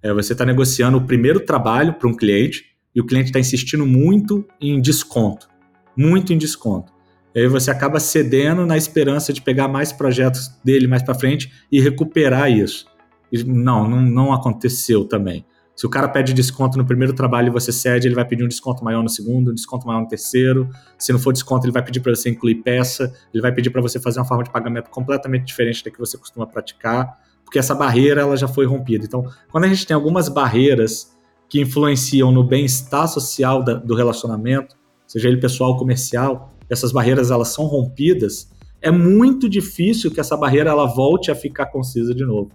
É, você está negociando o primeiro trabalho para um cliente e o cliente está insistindo muito em desconto, muito em desconto. E aí você acaba cedendo na esperança de pegar mais projetos dele mais para frente e recuperar isso. E não, não, não aconteceu também. Se o cara pede desconto no primeiro trabalho e você cede, ele vai pedir um desconto maior no segundo, um desconto maior no terceiro. Se não for desconto, ele vai pedir para você incluir peça, ele vai pedir para você fazer uma forma de pagamento completamente diferente da que você costuma praticar, porque essa barreira ela já foi rompida. Então, quando a gente tem algumas barreiras que influenciam no bem-estar social da, do relacionamento, seja ele pessoal ou comercial, essas barreiras elas são rompidas, é muito difícil que essa barreira ela volte a ficar concisa de novo.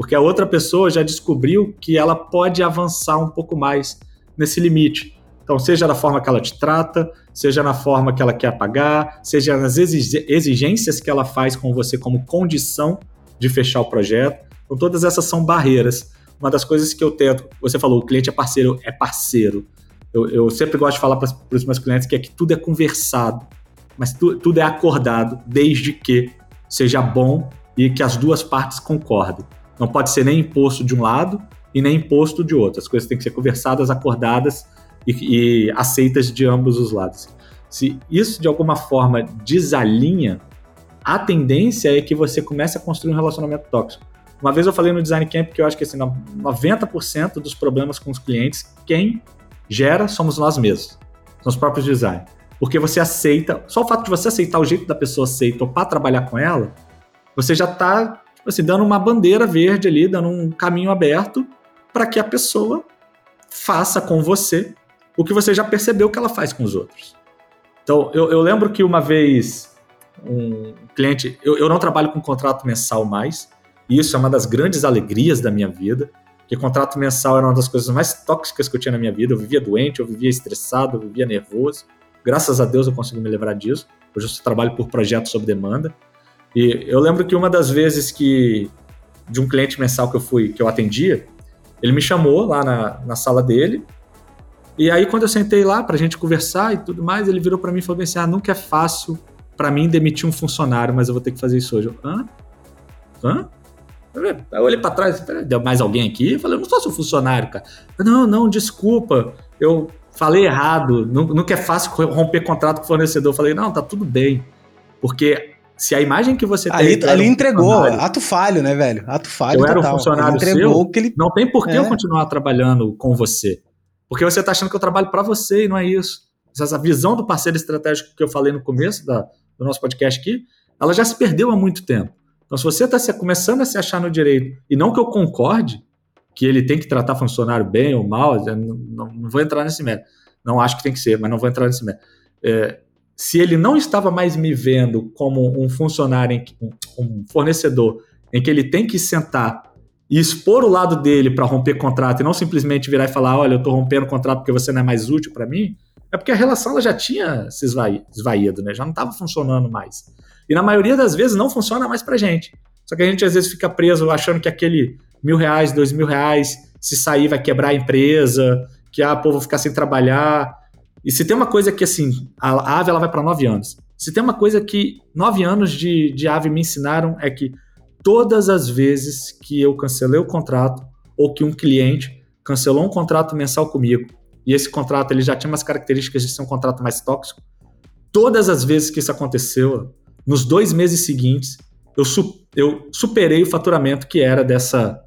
Porque a outra pessoa já descobriu que ela pode avançar um pouco mais nesse limite. Então, seja da forma que ela te trata, seja na forma que ela quer pagar, seja nas exigências que ela faz com você como condição de fechar o projeto. Então, todas essas são barreiras. Uma das coisas que eu tento, você falou, o cliente é parceiro, é parceiro. Eu, eu sempre gosto de falar para os meus clientes que é que tudo é conversado, mas tu, tudo é acordado, desde que seja bom e que as duas partes concordem. Não pode ser nem imposto de um lado e nem imposto de outro. As coisas têm que ser conversadas, acordadas e, e aceitas de ambos os lados. Se isso de alguma forma desalinha, a tendência é que você comece a construir um relacionamento tóxico. Uma vez eu falei no Design Camp que eu acho que assim, 90% dos problemas com os clientes, quem gera somos nós mesmos, são os próprios design. Porque você aceita, só o fato de você aceitar o jeito da pessoa aceita ou para trabalhar com ela, você já está assim, dando uma bandeira verde ali, dando um caminho aberto para que a pessoa faça com você o que você já percebeu que ela faz com os outros. Então, eu, eu lembro que uma vez um cliente, eu, eu não trabalho com contrato mensal mais, e isso é uma das grandes alegrias da minha vida que contrato mensal era uma das coisas mais tóxicas que eu tinha na minha vida. Eu vivia doente, eu vivia estressado, eu vivia nervoso. Graças a Deus eu consegui me livrar disso. Hoje eu trabalho por projetos sob demanda. E eu lembro que uma das vezes que de um cliente mensal que eu fui, que eu atendia, ele me chamou lá na, na sala dele. E aí quando eu sentei lá para a gente conversar e tudo mais, ele virou para mim e falou assim: "Ah, nunca é fácil para mim demitir um funcionário, mas eu vou ter que fazer isso hoje". Eu, Hã? Hã? Eu olhei para trás, deu mais alguém aqui? Eu falei, eu não sou seu funcionário, cara. Não, não, desculpa, eu falei errado, nunca é fácil romper contrato com o fornecedor. Eu falei, não, tá tudo bem. Porque se a imagem que você ali, tem. Ali entregou, ato falho, né, velho? Ato falho. Eu era um funcionário ele entregou seu, que ele... não tem por que é. eu continuar trabalhando com você. Porque você tá achando que eu trabalho para você e não é isso. Essa visão do parceiro estratégico que eu falei no começo da, do nosso podcast aqui, ela já se perdeu há muito tempo. Então, se você está começando a se achar no direito, e não que eu concorde que ele tem que tratar funcionário bem ou mal, não, não, não vou entrar nesse mérito. Não acho que tem que ser, mas não vou entrar nesse mérito. É, se ele não estava mais me vendo como um funcionário, um fornecedor, em que ele tem que sentar e expor o lado dele para romper contrato e não simplesmente virar e falar: olha, eu estou rompendo contrato porque você não é mais útil para mim, É porque a relação ela já tinha se esvaído, né? Já não estava funcionando mais. E na maioria das vezes não funciona mais pra gente. Só que a gente às vezes fica preso achando que aquele mil reais, dois mil reais, se sair vai quebrar a empresa, que ah, pô, vou ficar sem trabalhar. E se tem uma coisa que, assim, a ave ela vai para nove anos. Se tem uma coisa que nove anos de, de ave me ensinaram é que todas as vezes que eu cancelei o contrato ou que um cliente cancelou um contrato mensal comigo e esse contrato ele já tinha umas características de ser um contrato mais tóxico, todas as vezes que isso aconteceu, nos dois meses seguintes, eu, su eu superei o faturamento que era dessa,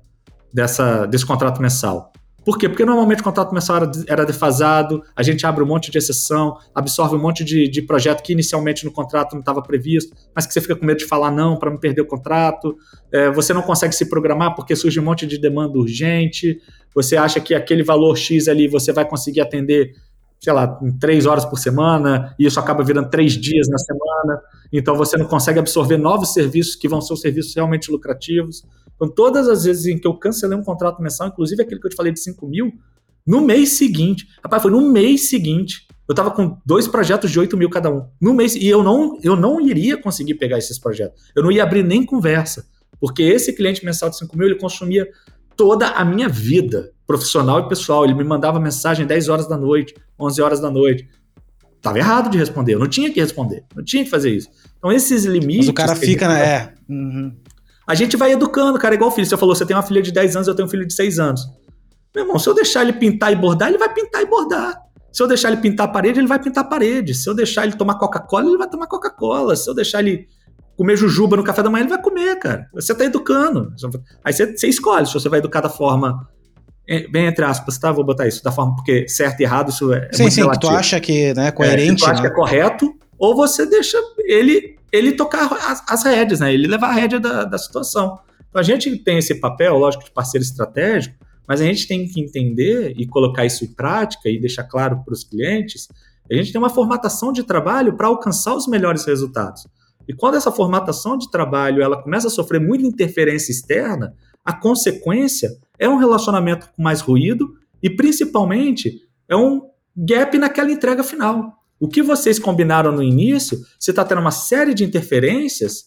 dessa, desse contrato mensal. Por quê? Porque normalmente o contrato mensal era, defasado, a gente abre um monte de exceção, absorve um monte de, de projeto que inicialmente no contrato não estava previsto, mas que você fica com medo de falar não para não perder o contrato. É, você não consegue se programar porque surge um monte de demanda urgente. Você acha que aquele valor X ali você vai conseguir atender sei lá, três horas por semana, e isso acaba virando três dias na semana, então você não consegue absorver novos serviços que vão ser os serviços realmente lucrativos. Então, todas as vezes em que eu cancelei um contrato mensal, inclusive aquele que eu te falei de 5 mil, no mês seguinte, rapaz, foi no mês seguinte, eu tava com dois projetos de 8 mil cada um. No mês, e eu não, eu não iria conseguir pegar esses projetos. Eu não ia abrir nem conversa. Porque esse cliente mensal de 5 mil, ele consumia toda a minha vida profissional e pessoal. Ele me mandava mensagem 10 horas da noite, 11 horas da noite. Tava errado de responder, eu não tinha que responder, não tinha que fazer isso. Então, esses limites. Mas o cara fica, né? É. Uhum. A gente vai educando, cara, igual filho. Você falou, você tem uma filha de 10 anos, eu tenho um filho de 6 anos. Meu irmão, se eu deixar ele pintar e bordar, ele vai pintar e bordar. Se eu deixar ele pintar a parede, ele vai pintar a parede. Se eu deixar ele tomar Coca-Cola, ele vai tomar Coca-Cola. Se eu deixar ele comer jujuba no café da manhã, ele vai comer, cara. Você tá educando. Aí você, você escolhe se você vai educar da forma é, bem entre aspas, tá? Vou botar isso da forma porque certo e errado isso é, sim, muito sim, relativo. tu acha que né, coerente, é, tu acha né? que é correto ou você deixa ele ele tocar as, as rédeas, né? Ele levar a rédea da, da situação. Então a gente tem esse papel, lógico, de parceiro estratégico, mas a gente tem que entender e colocar isso em prática e deixar claro para os clientes. A gente tem uma formatação de trabalho para alcançar os melhores resultados. E quando essa formatação de trabalho ela começa a sofrer muita interferência externa, a consequência é um relacionamento com mais ruído e, principalmente, é um gap naquela entrega final. O que vocês combinaram no início, você está tendo uma série de interferências,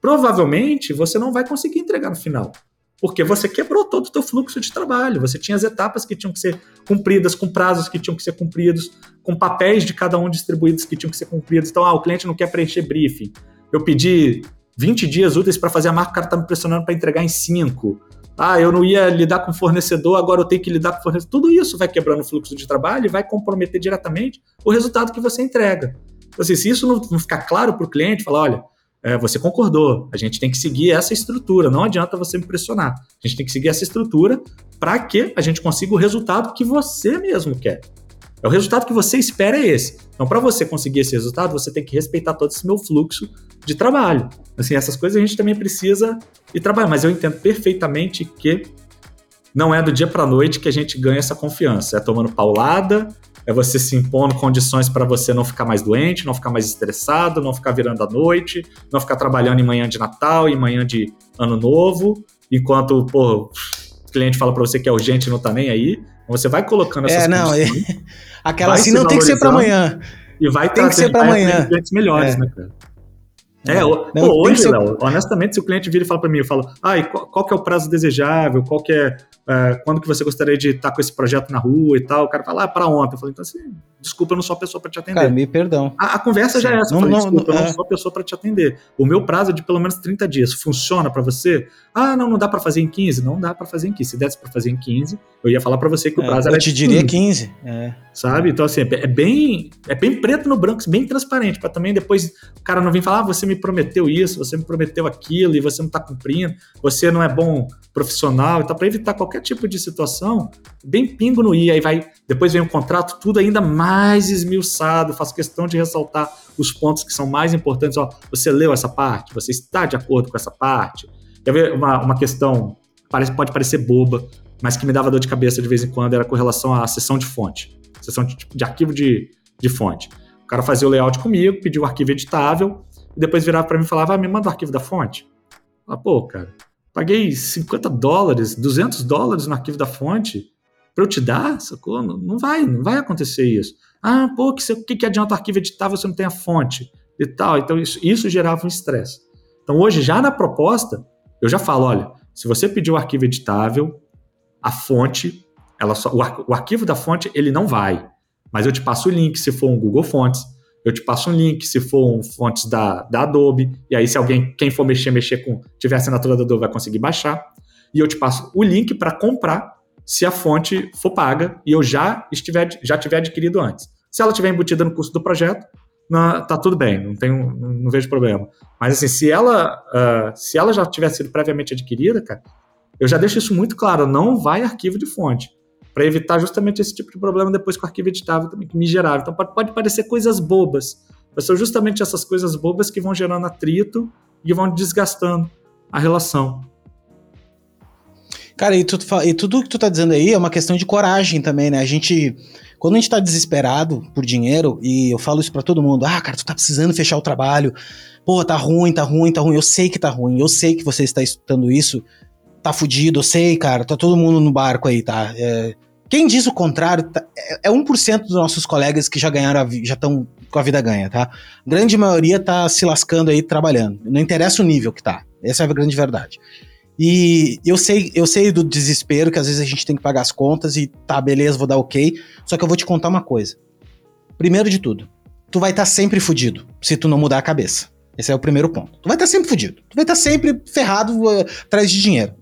provavelmente você não vai conseguir entregar no final. Porque você quebrou todo o teu fluxo de trabalho. Você tinha as etapas que tinham que ser cumpridas, com prazos que tinham que ser cumpridos, com papéis de cada um distribuídos que tinham que ser cumpridos. Então, ah, o cliente não quer preencher briefing. Eu pedi 20 dias úteis para fazer a marca, o cara está me pressionando para entregar em 5 ah, eu não ia lidar com fornecedor, agora eu tenho que lidar com fornecedor. Tudo isso vai quebrando o fluxo de trabalho e vai comprometer diretamente o resultado que você entrega. Então, assim, se isso não ficar claro para o cliente, falar, olha, é, você concordou, a gente tem que seguir essa estrutura, não adianta você me pressionar. A gente tem que seguir essa estrutura para que a gente consiga o resultado que você mesmo quer. É o resultado que você espera é esse. Então, para você conseguir esse resultado, você tem que respeitar todo esse meu fluxo de trabalho. Assim, essas coisas a gente também precisa ir trabalhar, mas eu entendo perfeitamente que não é do dia para noite que a gente ganha essa confiança. É tomando paulada, é você se impondo condições para você não ficar mais doente, não ficar mais estressado, não ficar virando à noite, não ficar trabalhando em manhã de Natal, em manhã de Ano Novo, enquanto pô, o cliente fala para você que é urgente e não tá nem aí. Você vai colocando essas é, não, é... Aquela assim não tem que ser para amanhã. E vai tem que ser para amanhã. clientes melhores, é. né, cara? É, não, pô, hoje, ser... Léo, honestamente, se o cliente vira e fala para mim, eu falo, ah, qual, qual, que é o prazo desejável, qual que é, é, quando que você gostaria de estar com esse projeto na rua e tal, o cara fala, ah, para ontem. Eu falei, então assim, desculpa, eu não sou a pessoa para te atender. Cara, me perdão. A, a conversa Sim. já é essa, não, falei, não, desculpa, não, eu não é. sou a pessoa para te atender. O meu prazo é de pelo menos 30 dias, funciona para você? Ah, não, não dá para fazer em 15? Não dá para fazer em 15. Se desse para fazer em 15, eu ia falar para você que o é, prazo é, era Eu te diria 15. É. Sabe? Então, assim, é bem, é bem preto no branco, bem transparente, para também depois o cara não vir falar, ah, você me prometeu isso, você me prometeu aquilo e você não tá cumprindo, você não é bom profissional e tal, para evitar qualquer tipo de situação, bem pingo no i, aí vai, depois vem o contrato, tudo ainda mais esmiuçado, faço questão de ressaltar os pontos que são mais importantes, ó, você leu essa parte, você está de acordo com essa parte, Quer ver uma, uma questão, parece, pode parecer boba, mas que me dava dor de cabeça de vez em quando, era com relação à sessão de fonte, sessão de, de arquivo de, de fonte. O cara fazia o layout comigo, pediu o arquivo editável, e depois virava para mim e falava, ah, me manda o arquivo da fonte. Ah, pô, cara, paguei 50 dólares, 200 dólares no arquivo da fonte, para eu te dar, sacou? Não, vai, não vai acontecer isso. Ah, pô, que, que, que adianta o arquivo editável se não tem a fonte e tal? Então isso, isso gerava um estresse. Então hoje, já na proposta, eu já falo, olha, se você pedir o arquivo editável, a fonte, ela só, o, ar, o arquivo da fonte, ele não vai. Mas eu te passo o link se for um Google Fontes, eu te passo um link se for um fontes da, da Adobe, e aí se alguém, quem for mexer, mexer com, tiver assinatura da Adobe, vai conseguir baixar. E eu te passo o link para comprar se a fonte for paga e eu já estiver já tiver adquirido antes. Se ela tiver embutida no custo do projeto, não, tá tudo bem, não, tenho, não vejo problema. Mas assim, se ela, uh, se ela já tiver sido previamente adquirida, cara, eu já deixo isso muito claro, não vai arquivo de fonte para evitar justamente esse tipo de problema depois com o arquivo editável também, que me gerava. Então pode, parecer coisas bobas, mas são justamente essas coisas bobas que vão gerando atrito e vão desgastando a relação. Cara, e, tu, e tudo que tu tá dizendo aí é uma questão de coragem também, né? A gente, quando a gente tá desesperado por dinheiro, e eu falo isso para todo mundo, ah, cara, tu tá precisando fechar o trabalho, pô, tá ruim, tá ruim, tá ruim, eu sei que tá ruim, eu sei que você está escutando isso, tá fudido, eu sei, cara, tá todo mundo no barco aí, tá? É, quem diz o contrário tá, é, é 1% dos nossos colegas que já ganharam, já estão com a vida ganha, tá? A grande maioria tá se lascando aí trabalhando. Não interessa o nível que tá. Essa é a grande verdade. E eu sei, eu sei do desespero que às vezes a gente tem que pagar as contas e tá, beleza, vou dar ok. Só que eu vou te contar uma coisa. Primeiro de tudo, tu vai estar tá sempre fudido se tu não mudar a cabeça. Esse é o primeiro ponto. Tu vai estar tá sempre fudido. Tu vai estar tá sempre ferrado uh, atrás de dinheiro.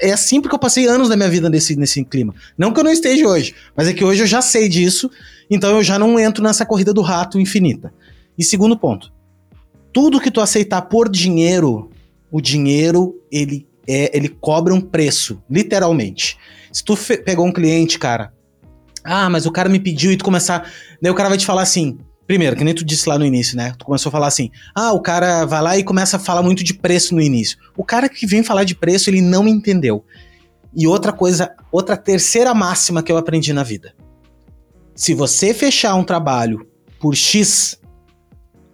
É assim porque eu passei anos da minha vida nesse, nesse clima. Não que eu não esteja hoje, mas é que hoje eu já sei disso, então eu já não entro nessa corrida do rato infinita. E segundo ponto, tudo que tu aceitar por dinheiro, o dinheiro ele é, ele cobra um preço, literalmente. Se tu pegou um cliente, cara, ah, mas o cara me pediu e tu começar, daí o cara vai te falar assim, Primeiro, que nem tu disse lá no início, né? Tu começou a falar assim: ah, o cara vai lá e começa a falar muito de preço no início. O cara que vem falar de preço, ele não entendeu. E outra coisa, outra terceira máxima que eu aprendi na vida. Se você fechar um trabalho por X,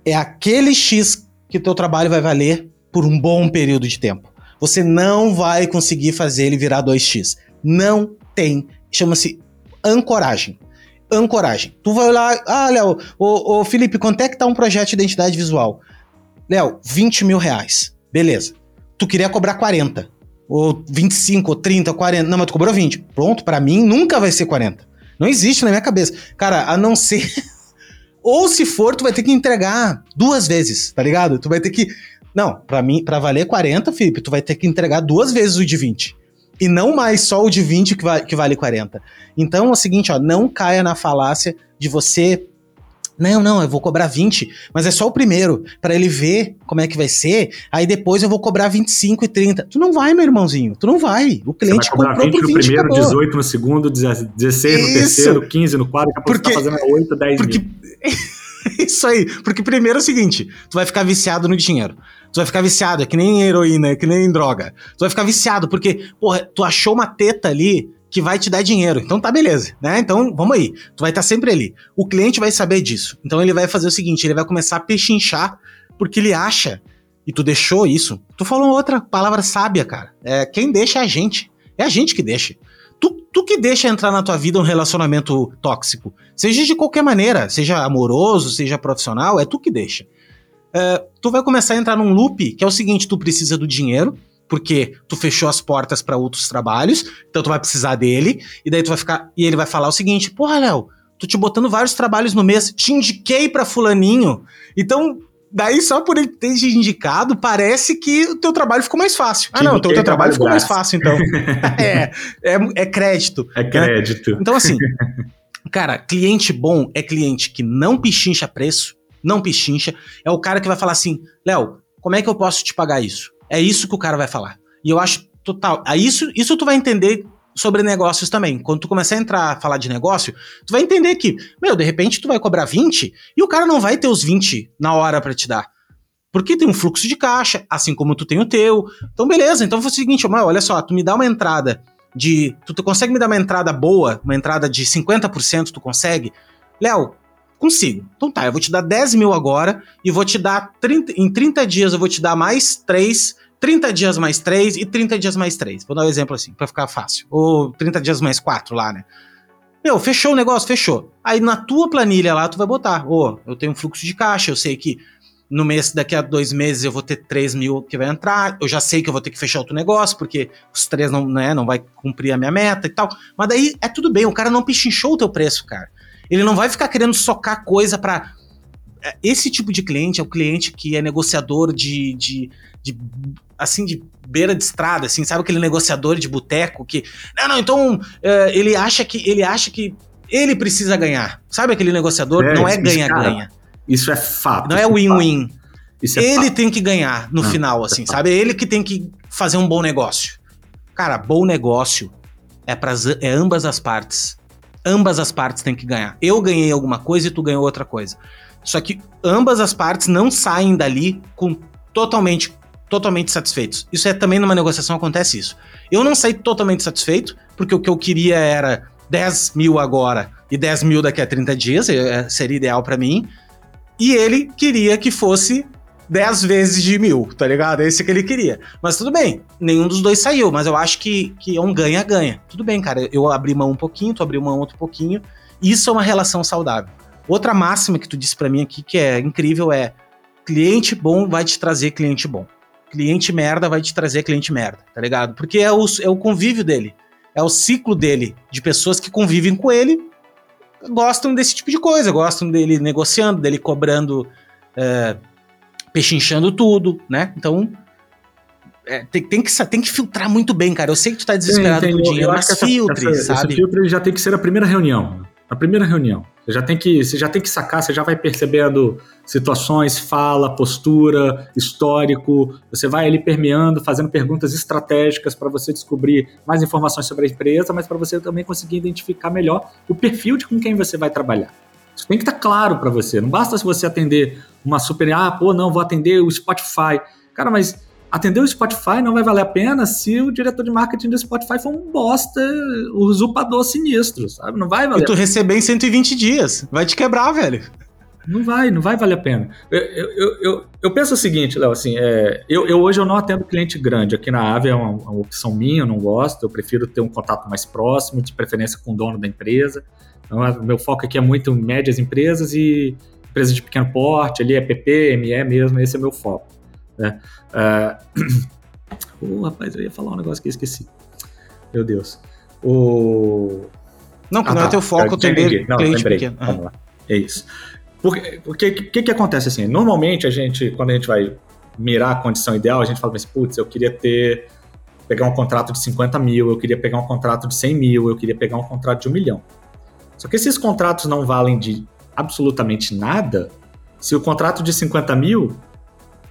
é aquele X que teu trabalho vai valer por um bom período de tempo. Você não vai conseguir fazer ele virar 2X. Não tem. Chama-se ancoragem ancoragem. Tu vai lá, ah, Léo, ô, ô Felipe, quanto é que tá um projeto de identidade visual? Léo, 20 mil reais. Beleza. Tu queria cobrar 40. Ou 25, ou 30, 40. Não, mas tu cobrou 20. Pronto, para mim nunca vai ser 40. Não existe na minha cabeça. Cara, a não ser. ou se for, tu vai ter que entregar duas vezes, tá ligado? Tu vai ter que. Não, para mim, para valer 40, Felipe, tu vai ter que entregar duas vezes o de 20 e não mais só o de 20 que, vai, que vale 40. Então é o seguinte, ó, não caia na falácia de você não, não, eu vou cobrar 20, mas é só o primeiro, para ele ver como é que vai ser, aí depois eu vou cobrar 25 e 30. Tu não vai, meu irmãozinho, tu não vai. O cliente Você vai comprou 20 por 20 no primeiro, acabou. 18 no segundo, 16 no Isso. terceiro, 15 no quarto, daqui a pouco porque, tá fazendo 8, 10 porque... mil. Isso aí, porque primeiro é o seguinte, tu vai ficar viciado no dinheiro. Tu vai ficar viciado, é que nem heroína, é que nem droga. Tu vai ficar viciado, porque, porra, tu achou uma teta ali que vai te dar dinheiro. Então tá beleza, né? Então vamos aí. Tu vai estar tá sempre ali. O cliente vai saber disso. Então ele vai fazer o seguinte, ele vai começar a pechinchar porque ele acha e tu deixou isso. Tu falou outra palavra sábia, cara. É, quem deixa é a gente. É a gente que deixa. Tu, que deixa entrar na tua vida um relacionamento tóxico. Seja de qualquer maneira, seja amoroso, seja profissional, é tu que deixa. Uh, tu vai começar a entrar num loop que é o seguinte: tu precisa do dinheiro, porque tu fechou as portas para outros trabalhos, então tu vai precisar dele, e daí tu vai ficar. E ele vai falar o seguinte: porra, Léo, tô te botando vários trabalhos no mês, te indiquei pra Fulaninho. Então, daí só por ele ter te indicado, parece que o teu trabalho ficou mais fácil. Ah, não, então o teu trabalho ficou mais fácil, então. é, é, é crédito. É crédito. Né? Então, assim, cara, cliente bom é cliente que não pichincha preço, não pichincha, é o cara que vai falar assim: Léo, como é que eu posso te pagar isso? É isso que o cara vai falar. E eu acho total. Aí isso, isso tu vai entender sobre negócios também. Quando tu começar a entrar a falar de negócio, tu vai entender que, meu, de repente tu vai cobrar 20 e o cara não vai ter os 20 na hora para te dar. Porque tem um fluxo de caixa, assim como tu tem o teu. Então, beleza. Então foi o seguinte, meu, olha só, tu me dá uma entrada de. Tu, tu consegue me dar uma entrada boa, uma entrada de 50%, tu consegue? Léo, Consigo. Então tá, eu vou te dar 10 mil agora e vou te dar 30, em 30 dias eu vou te dar mais 3, 30 dias mais 3 e 30 dias mais 3. Vou dar um exemplo assim, para ficar fácil. Ou 30 dias mais 4 lá, né? Meu, fechou o negócio, fechou. Aí na tua planilha lá, tu vai botar, ô, oh, eu tenho um fluxo de caixa, eu sei que no mês, daqui a dois meses, eu vou ter 3 mil que vai entrar, eu já sei que eu vou ter que fechar outro negócio, porque os três não, né, não vai cumprir a minha meta e tal. Mas daí é tudo bem, o cara não pichinchou o teu preço, cara. Ele não vai ficar querendo socar coisa para é, Esse tipo de cliente é o cliente que é negociador de, de, de assim, de beira de estrada, assim, sabe aquele negociador de boteco que. Não, não, então é, ele acha que ele acha que ele precisa ganhar. Sabe aquele negociador? É, não é ganha-ganha. Isso é fato. Não é win-win. É ele tem que ganhar no não, final, assim, sabe? É ele que tem que fazer um bom negócio. Cara, bom negócio é para é ambas as partes. Ambas as partes têm que ganhar. Eu ganhei alguma coisa e tu ganhou outra coisa. Só que ambas as partes não saem dali com totalmente totalmente satisfeitos. Isso é também numa negociação acontece isso. Eu não saí totalmente satisfeito, porque o que eu queria era 10 mil agora e 10 mil daqui a 30 dias, é, seria ideal para mim. E ele queria que fosse 10 vezes de mil, tá ligado? É esse que ele queria. Mas tudo bem, nenhum dos dois saiu, mas eu acho que, que é um ganha-ganha. Tudo bem, cara, eu abri mão um pouquinho, tu abriu mão outro pouquinho. Isso é uma relação saudável. Outra máxima que tu disse para mim aqui que é incrível é: cliente bom vai te trazer cliente bom cliente merda vai te trazer cliente merda, tá ligado? Porque é o, é o convívio dele, é o ciclo dele, de pessoas que convivem com ele, gostam desse tipo de coisa, gostam dele negociando, dele cobrando, é, pechinchando tudo, né? Então, é, tem, tem, que, tem que filtrar muito bem, cara. Eu sei que tu tá desesperado com dinheiro, mas filtre, essa, sabe? Esse filtro já tem que ser a primeira reunião. A primeira reunião. Você já tem que, você já tem que sacar, você já vai percebendo situações, fala, postura, histórico. Você vai ali permeando, fazendo perguntas estratégicas para você descobrir mais informações sobre a empresa, mas para você também conseguir identificar melhor o perfil de com quem você vai trabalhar. Isso tem que estar tá claro para você. Não basta se você atender uma super, ah, pô, não, vou atender o Spotify. Cara, mas atender o Spotify não vai valer a pena se o diretor de marketing do Spotify for um bosta, usurpador sinistro, sabe? Não vai valer. E tu receber em 120 dias. Vai te quebrar, velho. Não vai, não vai valer a pena. Eu, eu, eu, eu penso o seguinte, Léo, assim, é, eu, eu hoje eu não atendo cliente grande. Aqui na Ave é uma, uma, opção minha, eu não gosto. Eu prefiro ter um contato mais próximo, de preferência com o dono da empresa. Então, meu foco aqui é muito em médias empresas e empresas de pequeno porte, ali é PP, ME mesmo, esse é o meu foco. Né? Uh... oh, rapaz, eu ia falar um negócio que eu esqueci. Meu Deus. O... Não, que ah, não é tá. é teu foco também. Não, lembrei. Pequeno. Vamos lá. É isso. Porque o que, que, que acontece assim? Normalmente a gente, quando a gente vai mirar a condição ideal, a gente fala assim, putz, eu queria ter pegar um contrato de 50 mil, eu queria pegar um contrato de 100 mil, eu queria pegar um contrato de um milhão. Só que esses contratos não valem de absolutamente nada se o contrato de 50 mil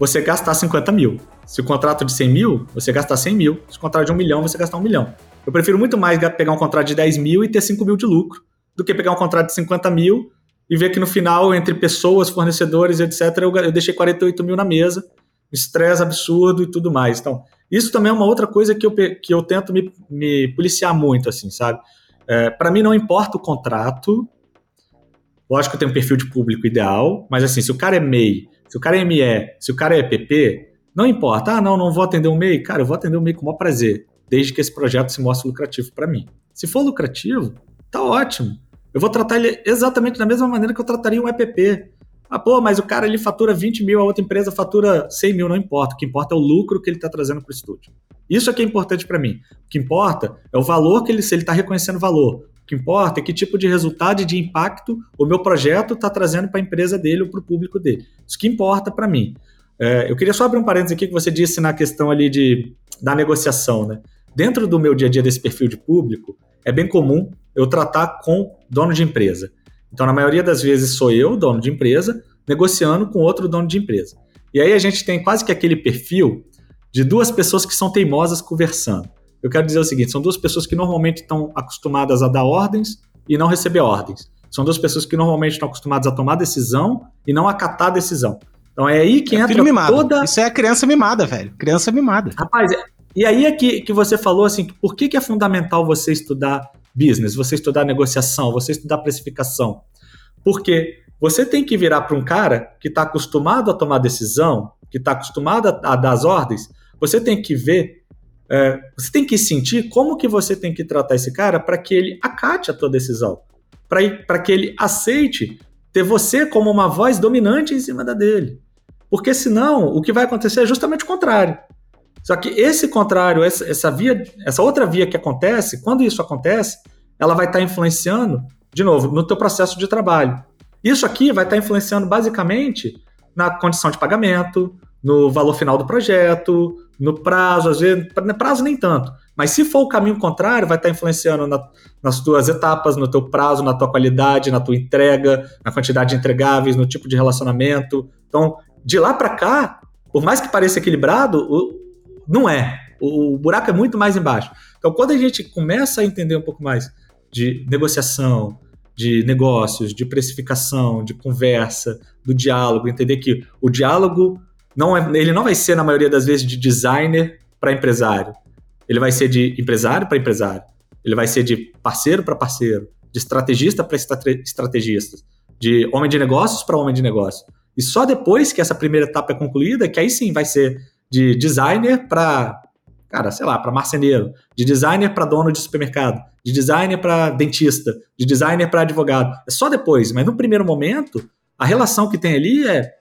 você gastar 50 mil. Se o contrato de 100 mil, você gastar 100 mil. Se o contrato de 1 milhão, você gastar 1 milhão. Eu prefiro muito mais pegar um contrato de 10 mil e ter 5 mil de lucro do que pegar um contrato de 50 mil e ver que no final, entre pessoas, fornecedores, etc., eu, eu deixei 48 mil na mesa, estresse absurdo e tudo mais. Então, isso também é uma outra coisa que eu, que eu tento me, me policiar muito, assim, sabe? É, para mim não importa o contrato, lógico que eu tenho um perfil de público ideal, mas assim, se o cara é MEI se o cara é ME, se o cara é PP, não importa. Ah, não, não vou atender o MEI. Cara, eu vou atender o MEI com o maior prazer, desde que esse projeto se mostre lucrativo para mim. Se for lucrativo, tá ótimo. Eu vou tratar ele exatamente da mesma maneira que eu trataria um EPP. Ah, pô, mas o cara ele fatura 20 mil, a outra empresa fatura 100 mil, não importa. O que importa é o lucro que ele está trazendo para o estúdio. Isso é que é importante para mim. O que importa é o valor que ele, se ele está reconhecendo valor. Que importa é que tipo de resultado e de impacto o meu projeto está trazendo para a empresa dele ou para o público dele. Isso que importa para mim. É, eu queria só abrir um parênteses aqui que você disse na questão ali de, da negociação. Né? Dentro do meu dia a dia desse perfil de público, é bem comum eu tratar com dono de empresa. Então, na maioria das vezes, sou eu, dono de empresa, negociando com outro dono de empresa. E aí a gente tem quase que aquele perfil de duas pessoas que são teimosas conversando. Eu quero dizer o seguinte: são duas pessoas que normalmente estão acostumadas a dar ordens e não receber ordens. São duas pessoas que normalmente estão acostumadas a tomar decisão e não acatar decisão. Então é aí que é entra toda. Isso é a criança mimada, velho. Criança mimada. Rapaz, e aí é que, que você falou assim: por que, que é fundamental você estudar business, você estudar negociação, você estudar precificação? Porque você tem que virar para um cara que está acostumado a tomar decisão, que está acostumado a, a dar as ordens, você tem que ver, é, você tem que sentir como que você tem que tratar esse cara para que ele acate a tua decisão, para que ele aceite ter você como uma voz dominante em cima da dele. Porque senão, o que vai acontecer é justamente o contrário. Só que esse contrário, essa, essa via, essa outra via que acontece, quando isso acontece, ela vai estar tá influenciando, de novo, no teu processo de trabalho. Isso aqui vai estar tá influenciando basicamente na condição de pagamento, no valor final do projeto, no prazo, às vezes, no prazo nem tanto. Mas se for o caminho contrário, vai estar influenciando na, nas tuas etapas, no teu prazo, na tua qualidade, na tua entrega, na quantidade de entregáveis, no tipo de relacionamento. Então, de lá para cá, por mais que pareça equilibrado, o, não é. O, o buraco é muito mais embaixo. Então, quando a gente começa a entender um pouco mais de negociação, de negócios, de precificação, de conversa, do diálogo, entender que o diálogo não é, ele não vai ser na maioria das vezes de designer para empresário. Ele vai ser de empresário para empresário. Ele vai ser de parceiro para parceiro, de estrategista para estrategista, de homem de negócios para homem de negócio. E só depois que essa primeira etapa é concluída, que aí sim vai ser de designer para, cara, sei lá, para marceneiro, de designer para dono de supermercado, de designer para dentista, de designer para advogado. É só depois, mas no primeiro momento, a relação que tem ali é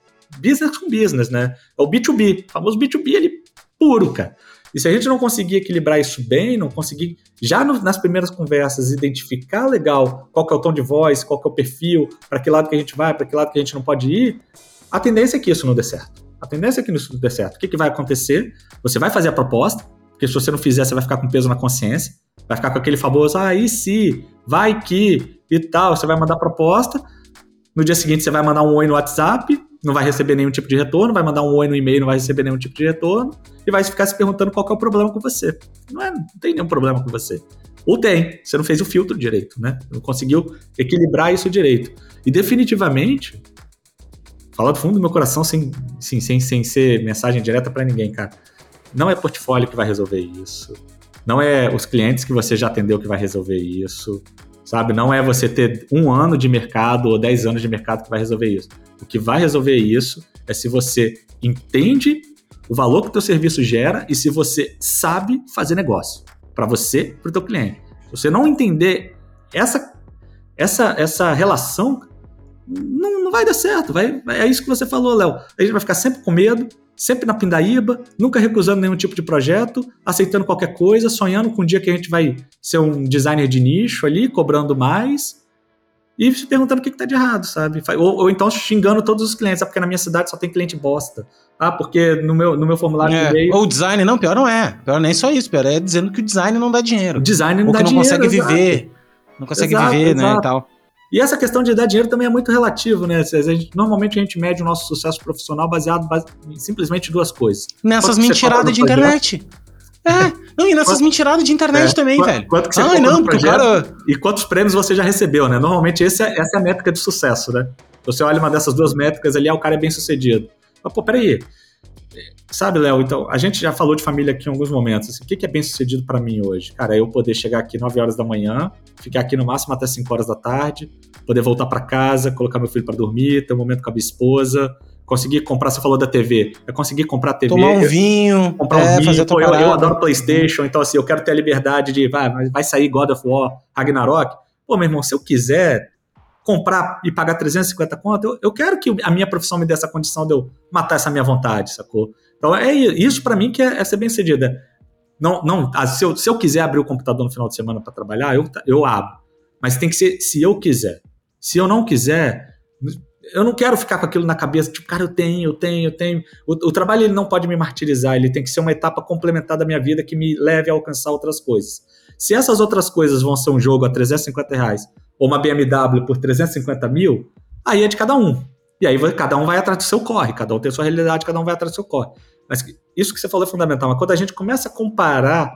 business com business, né? É o B2B, o famoso B2B ali puro, cara. E se a gente não conseguir equilibrar isso bem, não conseguir já no, nas primeiras conversas identificar legal qual que é o tom de voz, qual que é o perfil, para que lado que a gente vai, para que lado que a gente não pode ir, a tendência é que isso não dê certo. A tendência é que isso não dê certo. O que, que vai acontecer? Você vai fazer a proposta, porque se você não fizer, você vai ficar com peso na consciência, vai ficar com aquele famoso, ah, e se, vai que, e tal, você vai mandar a proposta, no dia seguinte você vai mandar um oi no WhatsApp, não vai receber nenhum tipo de retorno, vai mandar um oi no e-mail, não vai receber nenhum tipo de retorno, e vai ficar se perguntando qual é o problema com você. Não, é, não tem nenhum problema com você. Ou tem, você não fez o filtro direito, né? Não conseguiu equilibrar isso direito. E definitivamente, falar do fundo do meu coração sem, sim, sem, sem ser mensagem direta para ninguém, cara. Não é portfólio que vai resolver isso. Não é os clientes que você já atendeu que vai resolver isso sabe? Não é você ter um ano de mercado ou dez anos de mercado que vai resolver isso. O que vai resolver isso é se você entende o valor que o teu serviço gera e se você sabe fazer negócio para você, para o teu cliente. Se você não entender essa essa essa relação, não, não vai dar certo. Vai, é isso que você falou, Léo. A gente vai ficar sempre com medo, sempre na pindaíba, nunca recusando nenhum tipo de projeto, aceitando qualquer coisa, sonhando com um dia que a gente vai ser um designer de nicho ali, cobrando mais, e se perguntando o que, está de errado, sabe? Ou, ou, então xingando todos os clientes, ah, porque na minha cidade só tem cliente bosta. Ah, porque no meu, no meu formulário é. e-mail... Ou design, não, pior não é. Pior nem só isso, pior é dizendo que o design não dá dinheiro. O design não ou dá que não dinheiro, consegue viver. Não consegue exato, viver, exato. né, e tal. E essa questão de dar dinheiro também é muito relativo, né? A gente, normalmente a gente mede o nosso sucesso profissional baseado em simplesmente duas coisas. Nessas mentiradas de internet. É, não, e nessas mentiradas de internet é, também, quanto, velho. Quanto que você Ai, não, porque cara... E quantos prêmios você já recebeu, né? Normalmente esse é, essa é a métrica de sucesso, né? Você olha uma dessas duas métricas ali, ah, o cara é bem sucedido. Mas, pô, peraí. Sabe, Léo, então, a gente já falou de família aqui em alguns momentos. Assim, o que é bem sucedido para mim hoje? Cara, eu poder chegar aqui 9 horas da manhã, ficar aqui no máximo até 5 horas da tarde, poder voltar para casa, colocar meu filho para dormir, ter um momento com a minha esposa, conseguir comprar, você falou da TV, é conseguir comprar TV. Tomar um vinho, comprar é, um vinho. Pô, eu, eu, adoro PlayStation, então assim, eu quero ter a liberdade de, vai, vai sair God of War, Ragnarok. Pô, meu irmão, se eu quiser comprar e pagar 350 conto, eu, eu quero que a minha profissão me dê essa condição de eu matar essa minha vontade, sacou? Então é isso para mim que é, é, ser bem cedida. Não, não, ah, se eu, se eu quiser abrir o computador no final de semana para trabalhar, eu, eu abro. Mas tem que ser se eu quiser. Se eu não quiser, eu não quero ficar com aquilo na cabeça, tipo, cara, eu tenho, eu tenho, eu tenho. O, o, trabalho ele não pode me martirizar, ele tem que ser uma etapa complementar da minha vida que me leve a alcançar outras coisas. Se essas outras coisas vão ser um jogo a 350 reais ou uma BMW por 350 mil, aí é de cada um. E aí cada um vai atrás do seu corre, cada um tem a sua realidade, cada um vai atrás do seu corre. Mas isso que você falou é fundamental. Mas quando a gente começa a comparar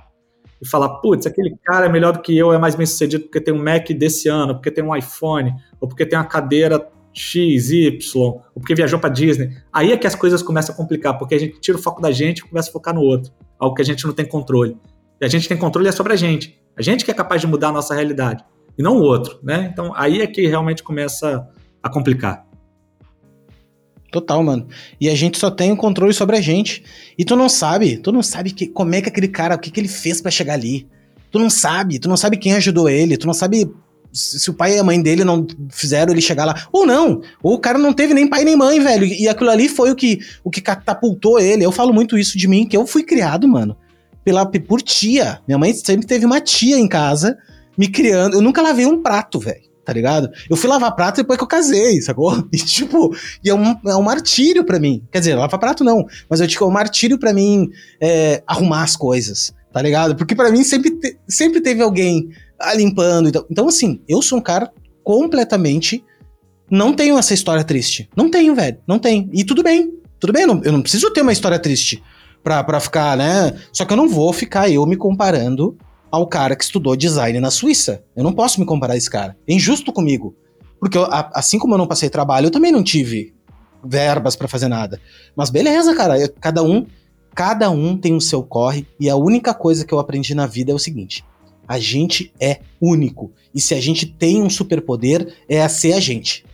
e falar, putz, aquele cara é melhor do que eu, é mais bem sucedido porque tem um Mac desse ano, porque tem um iPhone, ou porque tem uma cadeira X, Y, ou porque viajou para Disney. Aí é que as coisas começam a complicar, porque a gente tira o foco da gente e começa a focar no outro, algo que a gente não tem controle. E a gente tem controle é sobre a gente. A gente que é capaz de mudar a nossa realidade, e não o outro, né? Então aí é que realmente começa a complicar. Total, mano. E a gente só tem o controle sobre a gente. E tu não sabe, tu não sabe que, como é que aquele cara, o que, que ele fez para chegar ali. Tu não sabe, tu não sabe quem ajudou ele, tu não sabe se o pai e a mãe dele não fizeram ele chegar lá. Ou não. Ou o cara não teve nem pai nem mãe, velho. E aquilo ali foi o que, o que catapultou ele. Eu falo muito isso de mim, que eu fui criado, mano, pela, por tia. Minha mãe sempre teve uma tia em casa me criando. Eu nunca lavei um prato, velho tá ligado? Eu fui lavar prato depois que eu casei, sacou? E tipo, e é um, é um martírio para mim. Quer dizer, lavar prato não, mas eu digo, é um martírio para mim é, arrumar as coisas, tá ligado? Porque para mim sempre, te, sempre teve alguém limpando. Então, então, assim, eu sou um cara completamente. Não tenho essa história triste. Não tenho, velho. Não tenho. E tudo bem. Tudo bem, eu não, eu não preciso ter uma história triste pra, pra ficar, né? Só que eu não vou ficar eu me comparando ao cara que estudou design na Suíça. Eu não posso me comparar a esse cara. É injusto comigo. Porque eu, assim como eu não passei trabalho, eu também não tive verbas para fazer nada. Mas beleza, cara, eu, cada um, cada um tem o seu corre e a única coisa que eu aprendi na vida é o seguinte: a gente é único. E se a gente tem um superpoder, é a ser a gente.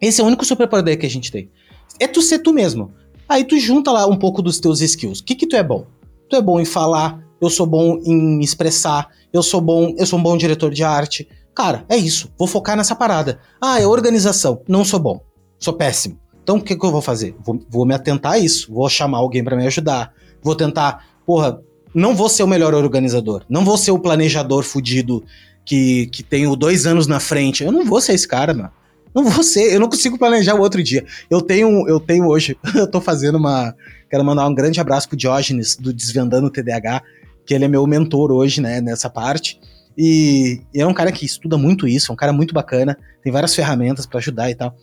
Esse é o único superpoder que a gente tem. É tu ser tu mesmo. Aí tu junta lá um pouco dos teus skills. O que que tu é bom? Tu é bom em falar, eu sou bom em me expressar, eu sou bom, eu sou um bom diretor de arte. Cara, é isso. Vou focar nessa parada. Ah, é organização. Não sou bom. Sou péssimo. Então o que, que eu vou fazer? Vou, vou me atentar a isso. Vou chamar alguém para me ajudar. Vou tentar, porra, não vou ser o melhor organizador. Não vou ser o planejador fudido que, que tenho dois anos na frente. Eu não vou ser esse cara, mano. Não vou ser, eu não consigo planejar o outro dia. Eu tenho, eu tenho hoje, eu tô fazendo uma. Quero mandar um grande abraço pro Diógenes, do Desvendando o TDAH que ele é meu mentor hoje, né, nessa parte. E, e é um cara que estuda muito isso, é um cara muito bacana, tem várias ferramentas para ajudar e tal.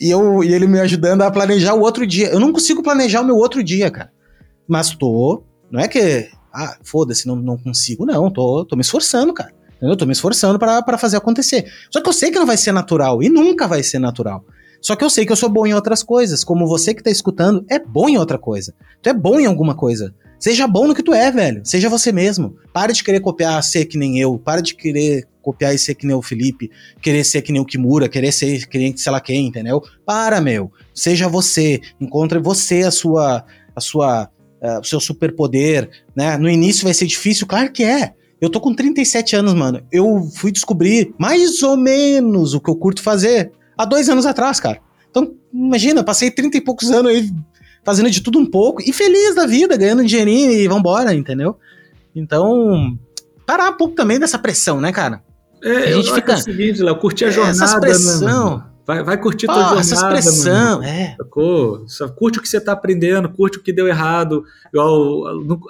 E, eu, e ele me ajudando a planejar o outro dia. Eu não consigo planejar o meu outro dia, cara. Mas tô. Não é que. Ah, foda-se, não, não consigo, não. Tô, tô me esforçando, cara. Eu tô me esforçando para fazer acontecer. Só que eu sei que não vai ser natural. E nunca vai ser natural. Só que eu sei que eu sou bom em outras coisas. Como você que tá escutando é bom em outra coisa. Tu é bom em alguma coisa. Seja bom no que tu é, velho. Seja você mesmo. Para de querer copiar ser que nem eu. Para de querer copiar e ser que nem o Felipe. Querer ser que nem o Kimura. Querer ser que sei lá quem, entendeu? Para, meu. Seja você. Encontre você a sua. A sua uh, o seu superpoder, né? No início vai ser difícil, claro que é. Eu tô com 37 anos, mano. Eu fui descobrir mais ou menos o que eu curto fazer há dois anos atrás, cara. Então, imagina, passei 30 e poucos anos aí fazendo de tudo um pouco e feliz da vida, ganhando dinheirinho e vambora, entendeu? Então, parar um pouco também dessa pressão, né, cara? É, a gente fica. É o seguinte, Léo, curtir a é, jornada. Essa pressão. Né, vai, vai curtir Pô, tua jornada. Essa expressão, é. Sacou? Só curte o que você está aprendendo, curte o que deu errado.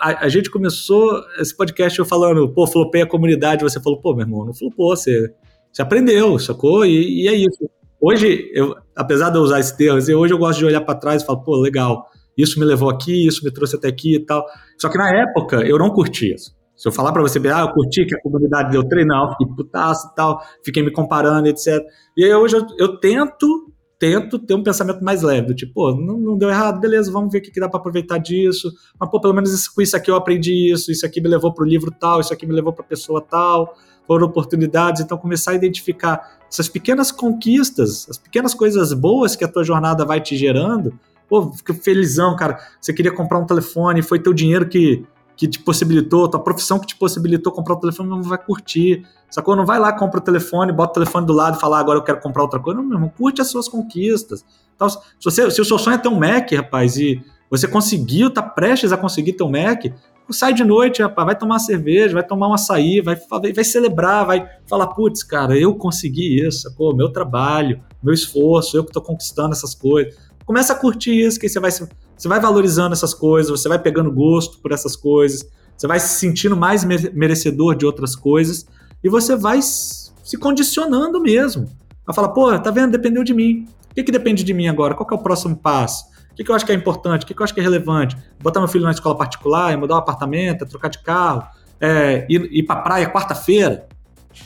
A, a, gente começou esse podcast eu falando, pô, flopei a comunidade. Você falou, pô, meu irmão, não flopou, você, você aprendeu, sacou? E, e é isso. Hoje, eu, apesar de eu usar esse termo, hoje eu gosto de olhar para trás e falar, pô, legal, isso me levou aqui, isso me trouxe até aqui e tal. Só que na época eu não curti isso. Se eu falar para você, ah, eu curti que a comunidade deu treino, não, fiquei putaço e tal, fiquei me comparando, etc. E aí hoje eu, eu tento, tento ter um pensamento mais leve, do tipo, pô, não, não deu errado, beleza, vamos ver o que, que dá para aproveitar disso. Mas, pô, pelo menos isso, com isso aqui eu aprendi isso, isso aqui me levou para o livro tal, isso aqui me levou para a pessoa tal foram oportunidades. Então, começar a identificar essas pequenas conquistas, as pequenas coisas boas que a tua jornada vai te gerando. Pô, fica felizão, cara. Você queria comprar um telefone, foi teu dinheiro que, que te possibilitou, tua profissão que te possibilitou comprar o um telefone, não vai curtir. Sacou? Não vai lá, compra o telefone, bota o telefone do lado e fala, ah, agora eu quero comprar outra coisa. Não, meu irmão, curte as suas conquistas. Então, se, você, se o seu sonho é ter um Mac, rapaz, e você conseguiu, tá prestes a conseguir ter um Mac, sai de noite, rapaz, vai tomar cerveja, vai tomar um açaí, vai, vai celebrar, vai falar, putz, cara, eu consegui isso, pô, meu trabalho, meu esforço, eu que estou conquistando essas coisas. Começa a curtir isso, que você vai, você vai valorizando essas coisas, você vai pegando gosto por essas coisas, você vai se sentindo mais merecedor de outras coisas e você vai se condicionando mesmo. Vai falar, pô, tá vendo, dependeu de mim. O que, que depende de mim agora? Qual é o próximo passo? Que, que eu acho que é importante? O que, que eu acho que é relevante? Botar meu filho na escola particular, mudar o um apartamento, trocar de carro, é, ir, ir para praia quarta-feira,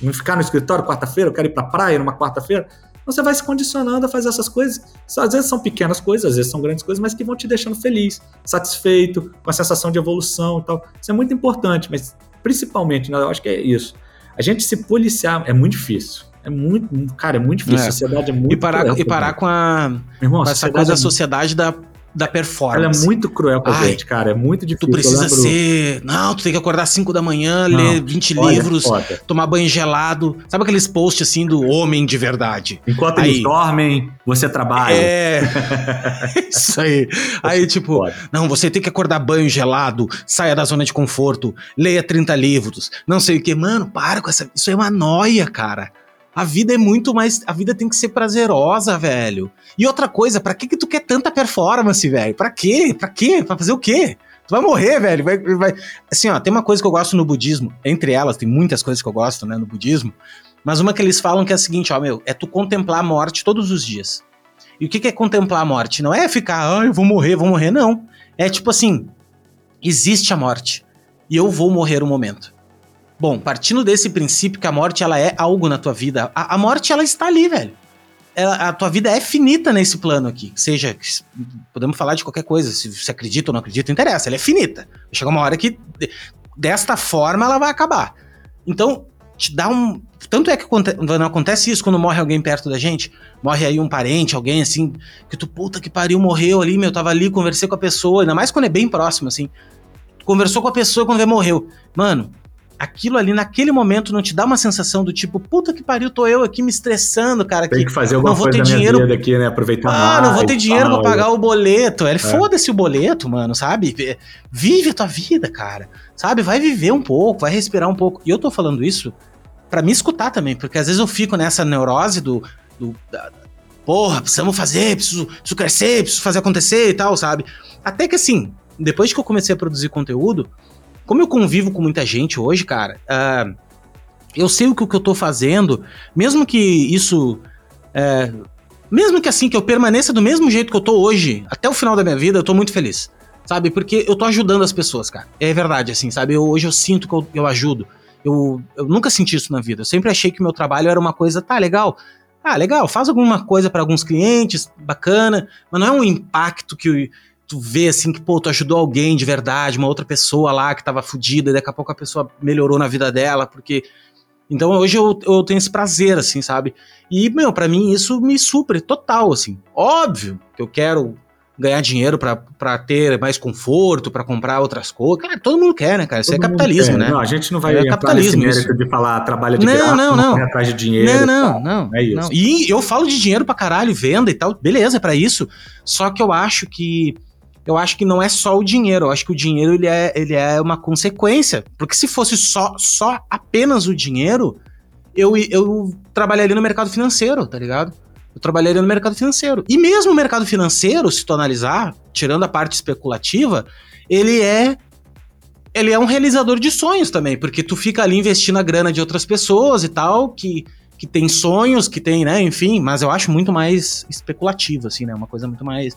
não ficar no escritório quarta-feira, eu quero ir para praia numa quarta-feira. Você vai se condicionando a fazer essas coisas. Às vezes são pequenas coisas, às vezes são grandes coisas, mas que vão te deixando feliz, satisfeito, com a sensação de evolução e tal. Isso é muito importante, mas principalmente, né, eu acho que é isso. A gente se policiar é muito difícil. É muito, cara, é muito difícil. É. A sociedade é muito E parar, cruel, e parar com a, irmão, com essa coisa da é sociedade da da performance. Ela é muito cruel com a gente, cara. É muito difícil. Tu precisa ser. Não, tu tem que acordar 5 da manhã, não, ler 20 olha, livros, foda. tomar banho gelado. Sabe aqueles posts assim do homem de verdade? Enquanto aí, eles dormem, você trabalha. É. Isso aí. Aí, tipo, foda. não, você tem que acordar banho gelado, saia da zona de conforto, leia 30 livros, não sei o que. Mano, para com essa. Isso é uma noia, cara. A vida é muito mais. A vida tem que ser prazerosa, velho. E outra coisa, para que, que tu quer tanta performance, velho? Pra quê? Pra quê? Pra fazer o quê? Tu vai morrer, velho. Vai, vai... Assim, ó, tem uma coisa que eu gosto no budismo, entre elas, tem muitas coisas que eu gosto, né, no budismo, mas uma que eles falam que é a seguinte, ó, meu, é tu contemplar a morte todos os dias. E o que, que é contemplar a morte? Não é ficar, ah, eu vou morrer, vou morrer, não. É tipo assim, existe a morte. E eu vou morrer um momento. Bom, partindo desse princípio que a morte ela é algo na tua vida, a, a morte ela está ali, velho. Ela, a tua vida é finita nesse plano aqui. Seja, podemos falar de qualquer coisa, se você acredita ou não acredita, não interessa, ela é finita. Chega uma hora que, desta forma, ela vai acabar. Então, te dá um. Tanto é que não acontece isso quando morre alguém perto da gente. Morre aí um parente, alguém assim, que tu, puta que pariu, morreu ali, meu, tava ali, conversei com a pessoa, ainda mais quando é bem próximo, assim. Conversou com a pessoa quando ele morreu. Mano, aquilo ali naquele momento não te dá uma sensação do tipo, puta que pariu, tô eu aqui me estressando, cara. Tem que, fazer alguma não vou coisa ter dinheiro vida aqui, né? Aproveitar ah, mais. não vou ter dinheiro pra pagar o boleto. Ele é. foda-se o boleto, mano, sabe? Vive a tua vida, cara. Sabe? Vai viver um pouco, vai respirar um pouco. E eu tô falando isso para me escutar também, porque às vezes eu fico nessa neurose do, do da, porra, precisamos fazer, preciso, preciso crescer, preciso fazer acontecer e tal, sabe? Até que assim, depois que eu comecei a produzir conteúdo, como eu convivo com muita gente hoje, cara, uh, eu sei o que, o que eu tô fazendo, mesmo que isso. Uh, mesmo que assim, que eu permaneça do mesmo jeito que eu tô hoje, até o final da minha vida, eu tô muito feliz. Sabe? Porque eu tô ajudando as pessoas, cara. É verdade, assim, sabe? Eu, hoje eu sinto que eu, eu ajudo. Eu, eu nunca senti isso na vida. Eu sempre achei que meu trabalho era uma coisa, tá, legal. Ah, legal, faz alguma coisa para alguns clientes, bacana, mas não é um impacto que, tu vê assim que, pô, tu ajudou alguém de verdade, uma outra pessoa lá que tava fodida, e daqui a pouco a pessoa melhorou na vida dela, porque. Então hoje eu, eu tenho esse prazer, assim, sabe? E, meu, para mim isso me supre total, assim. Óbvio que eu quero ganhar dinheiro para ter mais conforto, para comprar outras coisas. Cara, todo mundo quer, né, cara? Isso é todo é capitalismo, né? Não, a gente não vai é capitalismo mérito de falar trabalha de não, graça, não, não, não. atrás de dinheiro. Não, não, não. É isso. Não. E eu falo de dinheiro para caralho, venda e tal, beleza, é para isso. Só que eu acho que eu acho que não é só o dinheiro, eu acho que o dinheiro ele é, ele é uma consequência. Porque se fosse só, só apenas o dinheiro, eu, eu trabalharia no mercado financeiro, tá ligado? Eu trabalharia no mercado financeiro. E mesmo o mercado financeiro, se tu analisar, tirando a parte especulativa, ele é ele é um realizador de sonhos também, porque tu fica ali investindo a grana de outras pessoas e tal, que, que tem sonhos, que tem, né, enfim, mas eu acho muito mais especulativo, assim, né, uma coisa muito mais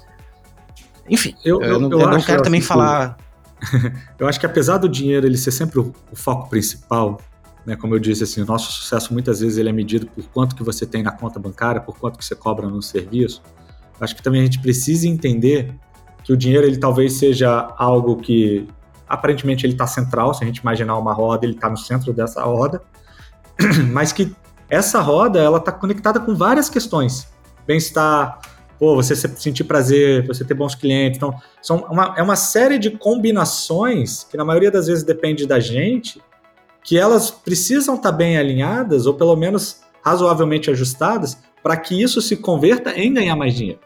enfim, eu, eu, eu não, eu não quero também assim, falar. eu acho que apesar do dinheiro ele ser sempre o, o, foco principal, né, como eu disse, assim, o nosso sucesso muitas vezes ele é medido por quanto que você tem na conta bancária, por quanto que você cobra no serviço. Acho que também a gente precisa entender que o dinheiro ele talvez seja algo que aparentemente ele está central, se a gente imaginar uma roda, ele está no centro dessa roda, mas que essa roda ela está conectada com várias questões, bem-estar, pô, você sentir prazer, você ter bons clientes. Então, são uma, é uma série de combinações que na maioria das vezes depende da gente, que elas precisam estar tá bem alinhadas ou pelo menos razoavelmente ajustadas para que isso se converta em ganhar mais dinheiro.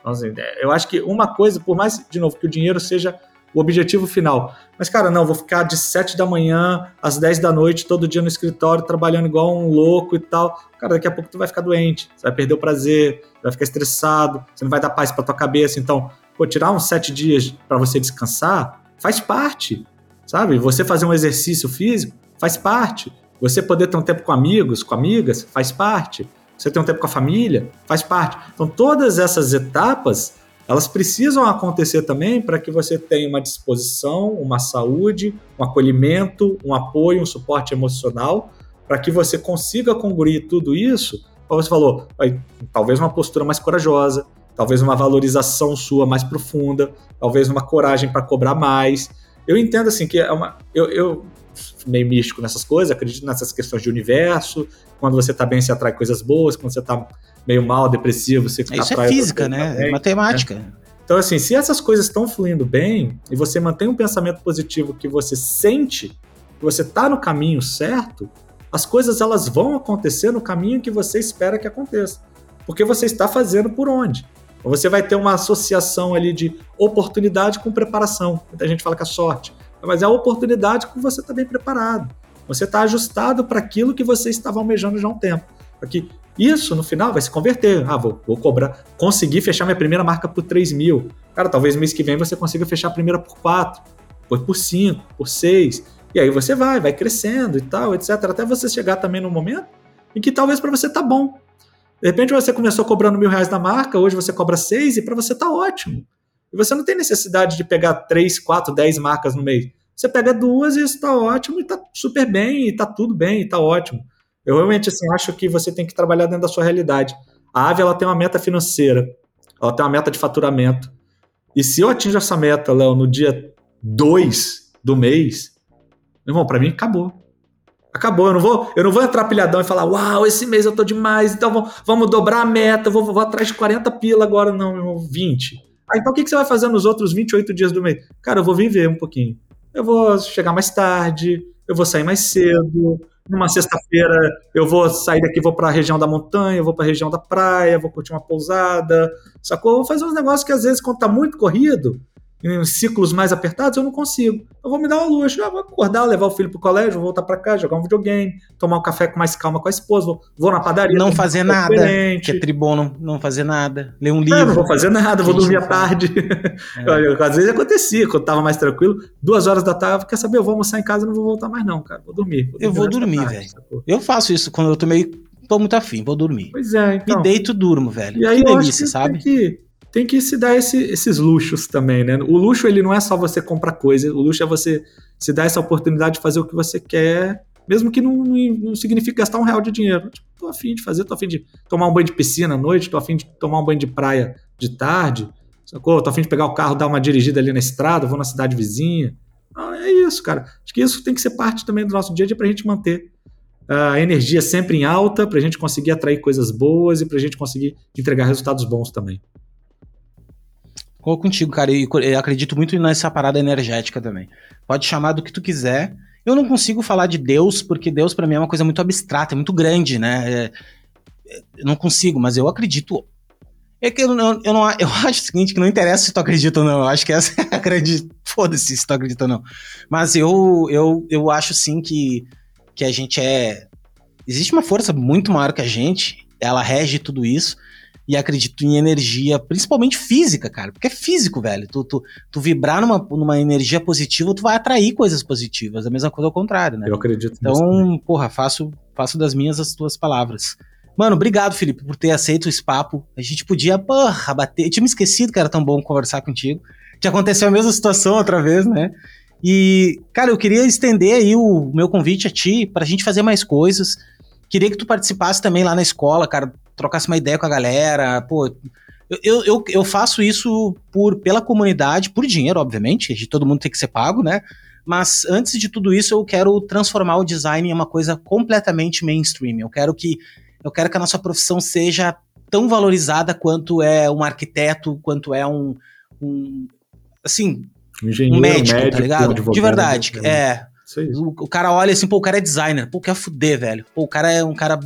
Então, assim, é, eu acho que uma coisa, por mais, de novo, que o dinheiro seja o objetivo final. Mas, cara, não, vou ficar de 7 da manhã às 10 da noite, todo dia no escritório, trabalhando igual um louco e tal. Cara, daqui a pouco tu vai ficar doente, você vai perder o prazer, vai ficar estressado, você não vai dar paz pra tua cabeça. Então, pô, tirar uns 7 dias para você descansar faz parte, sabe? Você fazer um exercício físico faz parte. Você poder ter um tempo com amigos, com amigas, faz parte. Você ter um tempo com a família, faz parte. Então, todas essas etapas elas precisam acontecer também para que você tenha uma disposição, uma saúde, um acolhimento, um apoio, um suporte emocional, para que você consiga congruir tudo isso. Como você falou, talvez uma postura mais corajosa, talvez uma valorização sua mais profunda, talvez uma coragem para cobrar mais. Eu entendo assim que é uma, eu, eu meio místico nessas coisas, acredito nessas questões de universo. Quando você tá bem, você atrai coisas boas. Quando você tá meio mal, depressivo, você Isso é física, né? Também, é matemática. Né? Então, assim, se essas coisas estão fluindo bem e você mantém um pensamento positivo que você sente que você tá no caminho certo, as coisas elas vão acontecer no caminho que você espera que aconteça. Porque você está fazendo por onde? Você vai ter uma associação ali de oportunidade com preparação. Muita gente fala que é sorte, mas é a oportunidade que você está bem preparado. Você está ajustado para aquilo que você estava almejando já há um tempo. Aqui, isso no final vai se converter. Ah, vou, vou cobrar, conseguir fechar minha primeira marca por 3 mil. Cara, talvez mês que vem você consiga fechar a primeira por 4, depois por 5, por 6. E aí você vai, vai crescendo e tal, etc. Até você chegar também no momento em que talvez para você tá bom. De repente você começou cobrando mil reais da marca, hoje você cobra seis e para você tá ótimo. E você não tem necessidade de pegar três, quatro, dez marcas no mês. Você pega duas e isso tá ótimo e tá super bem, e tá tudo bem, e tá ótimo. Eu realmente assim, acho que você tem que trabalhar dentro da sua realidade. A Ave ela tem uma meta financeira, ela tem uma meta de faturamento. E se eu atinjo essa meta, Léo, no dia 2 do mês, irmão, para mim acabou. Acabou, eu não vou, eu não vou entrar pilhadão e falar, uau, esse mês eu tô demais, então vamos, vamos dobrar a meta, vou, vou atrás de 40 pila agora, não, 20. Ah, então o que, que você vai fazer nos outros 28 dias do mês? Cara, eu vou viver um pouquinho. Eu vou chegar mais tarde, eu vou sair mais cedo, numa sexta-feira eu vou sair daqui, vou para a região da montanha, vou para a região da praia, vou curtir uma pousada, sacou? vou fazer uns negócios que às vezes, quando tá muito corrido, em ciclos mais apertados, eu não consigo. Eu vou me dar uma luxo, eu vou acordar, levar o filho pro colégio, vou voltar para casa, jogar um videogame, tomar um café com mais calma com a esposa, vou, vou na padaria. Não fazer nada, que é tribono, não fazer nada, ler um livro. Não, não vou fazer nada, vou dormir à tarde. É. às vezes acontecia, quando eu tava mais tranquilo, duas horas da tarde, quer saber, eu vou almoçar em casa, não vou voltar mais não, cara, vou dormir. Vou dormir eu vou dormir, velho. Eu faço isso quando eu tô meio, tô muito afim, vou dormir. Pois é, então. Me deito, durmo, velho. E aí, que delícia, sabe? Tem que se dar esse, esses luxos também, né? O luxo ele não é só você comprar coisa, o luxo é você se dar essa oportunidade de fazer o que você quer, mesmo que não, não signifique gastar um real de dinheiro. Tipo, tô afim de fazer, tô afim de tomar um banho de piscina à noite, tô afim de tomar um banho de praia de tarde, sacou? Tô afim de pegar o carro, dar uma dirigida ali na estrada, vou na cidade vizinha. Ah, é isso, cara. Acho que isso tem que ser parte também do nosso dia a dia pra gente manter a energia sempre em alta, pra gente conseguir atrair coisas boas e pra gente conseguir entregar resultados bons também. Vou contigo, cara, e acredito muito nessa parada energética também. Pode chamar do que tu quiser. Eu não consigo falar de Deus, porque Deus para mim é uma coisa muito abstrata, é muito grande, né? É, eu não consigo, mas eu acredito. É que eu, não, eu, não, eu acho o seguinte, que não interessa se tu acredita ou não. Eu acho que essa é a grande. Foda-se se tu acredita ou não. Mas eu, eu, eu acho sim que, que a gente é. Existe uma força muito maior que a gente, ela rege tudo isso e acredito em energia, principalmente física, cara. Porque é físico, velho. Tu, tu, tu vibrar numa, numa energia positiva, tu vai atrair coisas positivas. A mesma coisa ao contrário, né? Eu acredito Então, porra, faço, faço das minhas as tuas palavras. Mano, obrigado, Felipe, por ter aceito esse papo. A gente podia, porra, bater. Eu tinha me esquecido que era tão bom conversar contigo. Que aconteceu a mesma situação outra vez, né? E, cara, eu queria estender aí o meu convite a ti pra gente fazer mais coisas. Queria que tu participasse também lá na escola, cara trocasse uma ideia com a galera, pô. Eu, eu, eu faço isso por pela comunidade, por dinheiro, obviamente, de todo mundo tem que ser pago, né? Mas antes de tudo isso, eu quero transformar o design em uma coisa completamente mainstream. Eu quero que eu quero que a nossa profissão seja tão valorizada quanto é um arquiteto, quanto é um, um assim, um, um médico, médico, tá ligado? de verdade, né? é. O, o, cara olha assim, pô, o cara é designer, pô, quer fuder, velho. Pô, o cara é um cara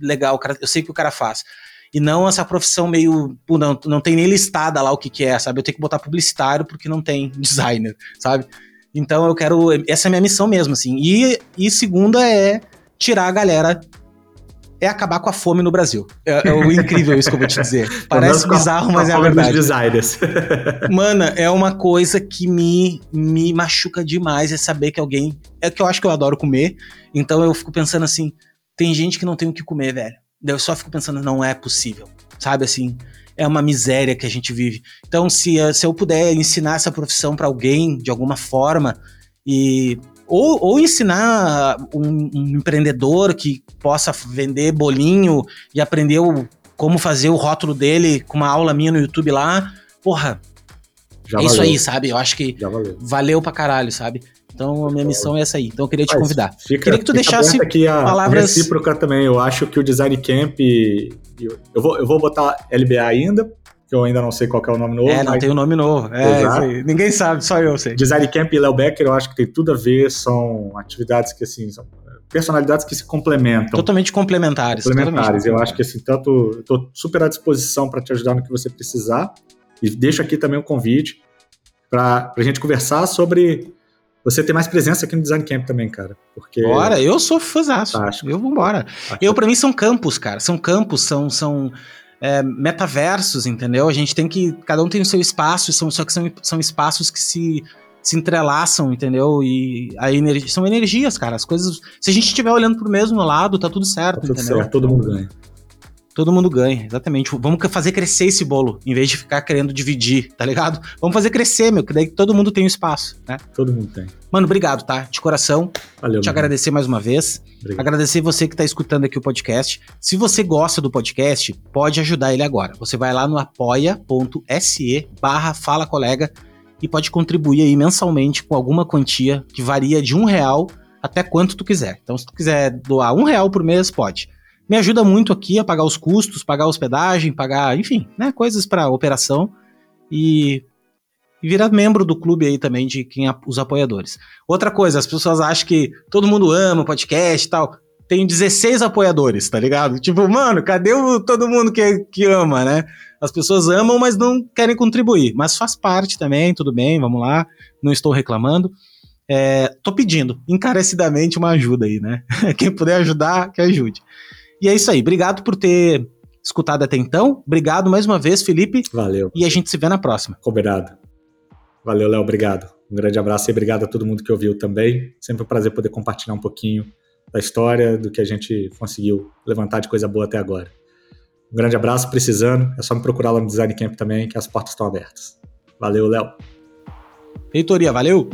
legal, cara, eu sei que o cara faz. E não essa profissão meio. Não, não tem nem listada lá o que, que é, sabe? Eu tenho que botar publicitário porque não tem designer, sabe? Então eu quero. Essa é a minha missão mesmo, assim. E, e segunda é tirar a galera. É acabar com a fome no Brasil. É, é o incrível isso que eu vou te dizer. Parece bizarro, mas é a verdade. designers. Mana, é uma coisa que me, me machuca demais é saber que alguém. É que eu acho que eu adoro comer. Então eu fico pensando assim, tem gente que não tem o que comer, velho. Eu só fico pensando, não é possível. Sabe assim? É uma miséria que a gente vive. Então, se, eh, se eu puder ensinar essa profissão para alguém de alguma forma e ou, ou ensinar um, um, empreendedor que possa vender bolinho e aprender o, como fazer o rótulo dele com uma aula minha no YouTube lá, porra, Já é valeu. isso aí, sabe? Eu acho que valeu. valeu pra caralho, sabe? Então a minha missão é essa aí. Então eu queria te convidar. Fica, queria que tu deixasse aqui a palavras recíproca também. Eu acho que o Design Camp eu vou eu vou botar LBA ainda, que eu ainda não sei qual é o nome novo. É, não mas... tem o um nome novo. É, Ninguém sabe, só eu sei. Design Camp e Léo Becker, eu acho que tem tudo a ver, são atividades que, assim, são personalidades que se complementam. Totalmente complementares. Complementares. Totalmente eu acho que, assim, tanto, estou super à disposição para te ajudar no que você precisar, e deixo aqui também um convite para a gente conversar sobre você ter mais presença aqui no Design Camp também, cara. Porque... Bora, eu sou fãzaço. Eu vou embora. Eu, para mim, são campos, cara. São campos, são, são é, metaversos, entendeu? A gente tem que. Cada um tem o seu espaço, são, só que são, são espaços que se, se entrelaçam, entendeu? E a energia, são energias, cara. As coisas. Se a gente estiver olhando pro mesmo lado, tá tudo certo, tá tudo entendeu? Certo, todo mundo ganha. Todo mundo ganha, exatamente. Vamos fazer crescer esse bolo, em vez de ficar querendo dividir, tá ligado? Vamos fazer crescer, meu, que daí todo mundo tem um espaço, né? Todo mundo tem. Mano, obrigado, tá? De coração. Valeu. Te agradecer mais uma vez. Obrigado. Agradecer você que tá escutando aqui o podcast. Se você gosta do podcast, pode ajudar ele agora. Você vai lá no apoia.se barra fala colega e pode contribuir aí mensalmente com alguma quantia que varia de um real até quanto tu quiser. Então, se tu quiser doar um real por mês, pode me ajuda muito aqui a pagar os custos, pagar a hospedagem, pagar, enfim, né, coisas para operação e, e virar membro do clube aí também de quem os apoiadores. Outra coisa, as pessoas acham que todo mundo ama podcast e tal. Tem 16 apoiadores, tá ligado? Tipo, mano, cadê o, todo mundo que, que ama, né? As pessoas amam, mas não querem contribuir. Mas faz parte também, tudo bem, vamos lá. Não estou reclamando. É, tô pedindo encarecidamente uma ajuda aí, né? Quem puder ajudar, que ajude. E é isso aí. Obrigado por ter escutado até então. Obrigado mais uma vez, Felipe. Valeu. E a gente se vê na próxima. Combinado. Valeu, Léo. Obrigado. Um grande abraço e obrigado a todo mundo que ouviu também. Sempre um prazer poder compartilhar um pouquinho da história, do que a gente conseguiu levantar de coisa boa até agora. Um grande abraço, precisando. É só me procurar lá no Design Camp também, que as portas estão abertas. Valeu, Léo. Reitoria, valeu!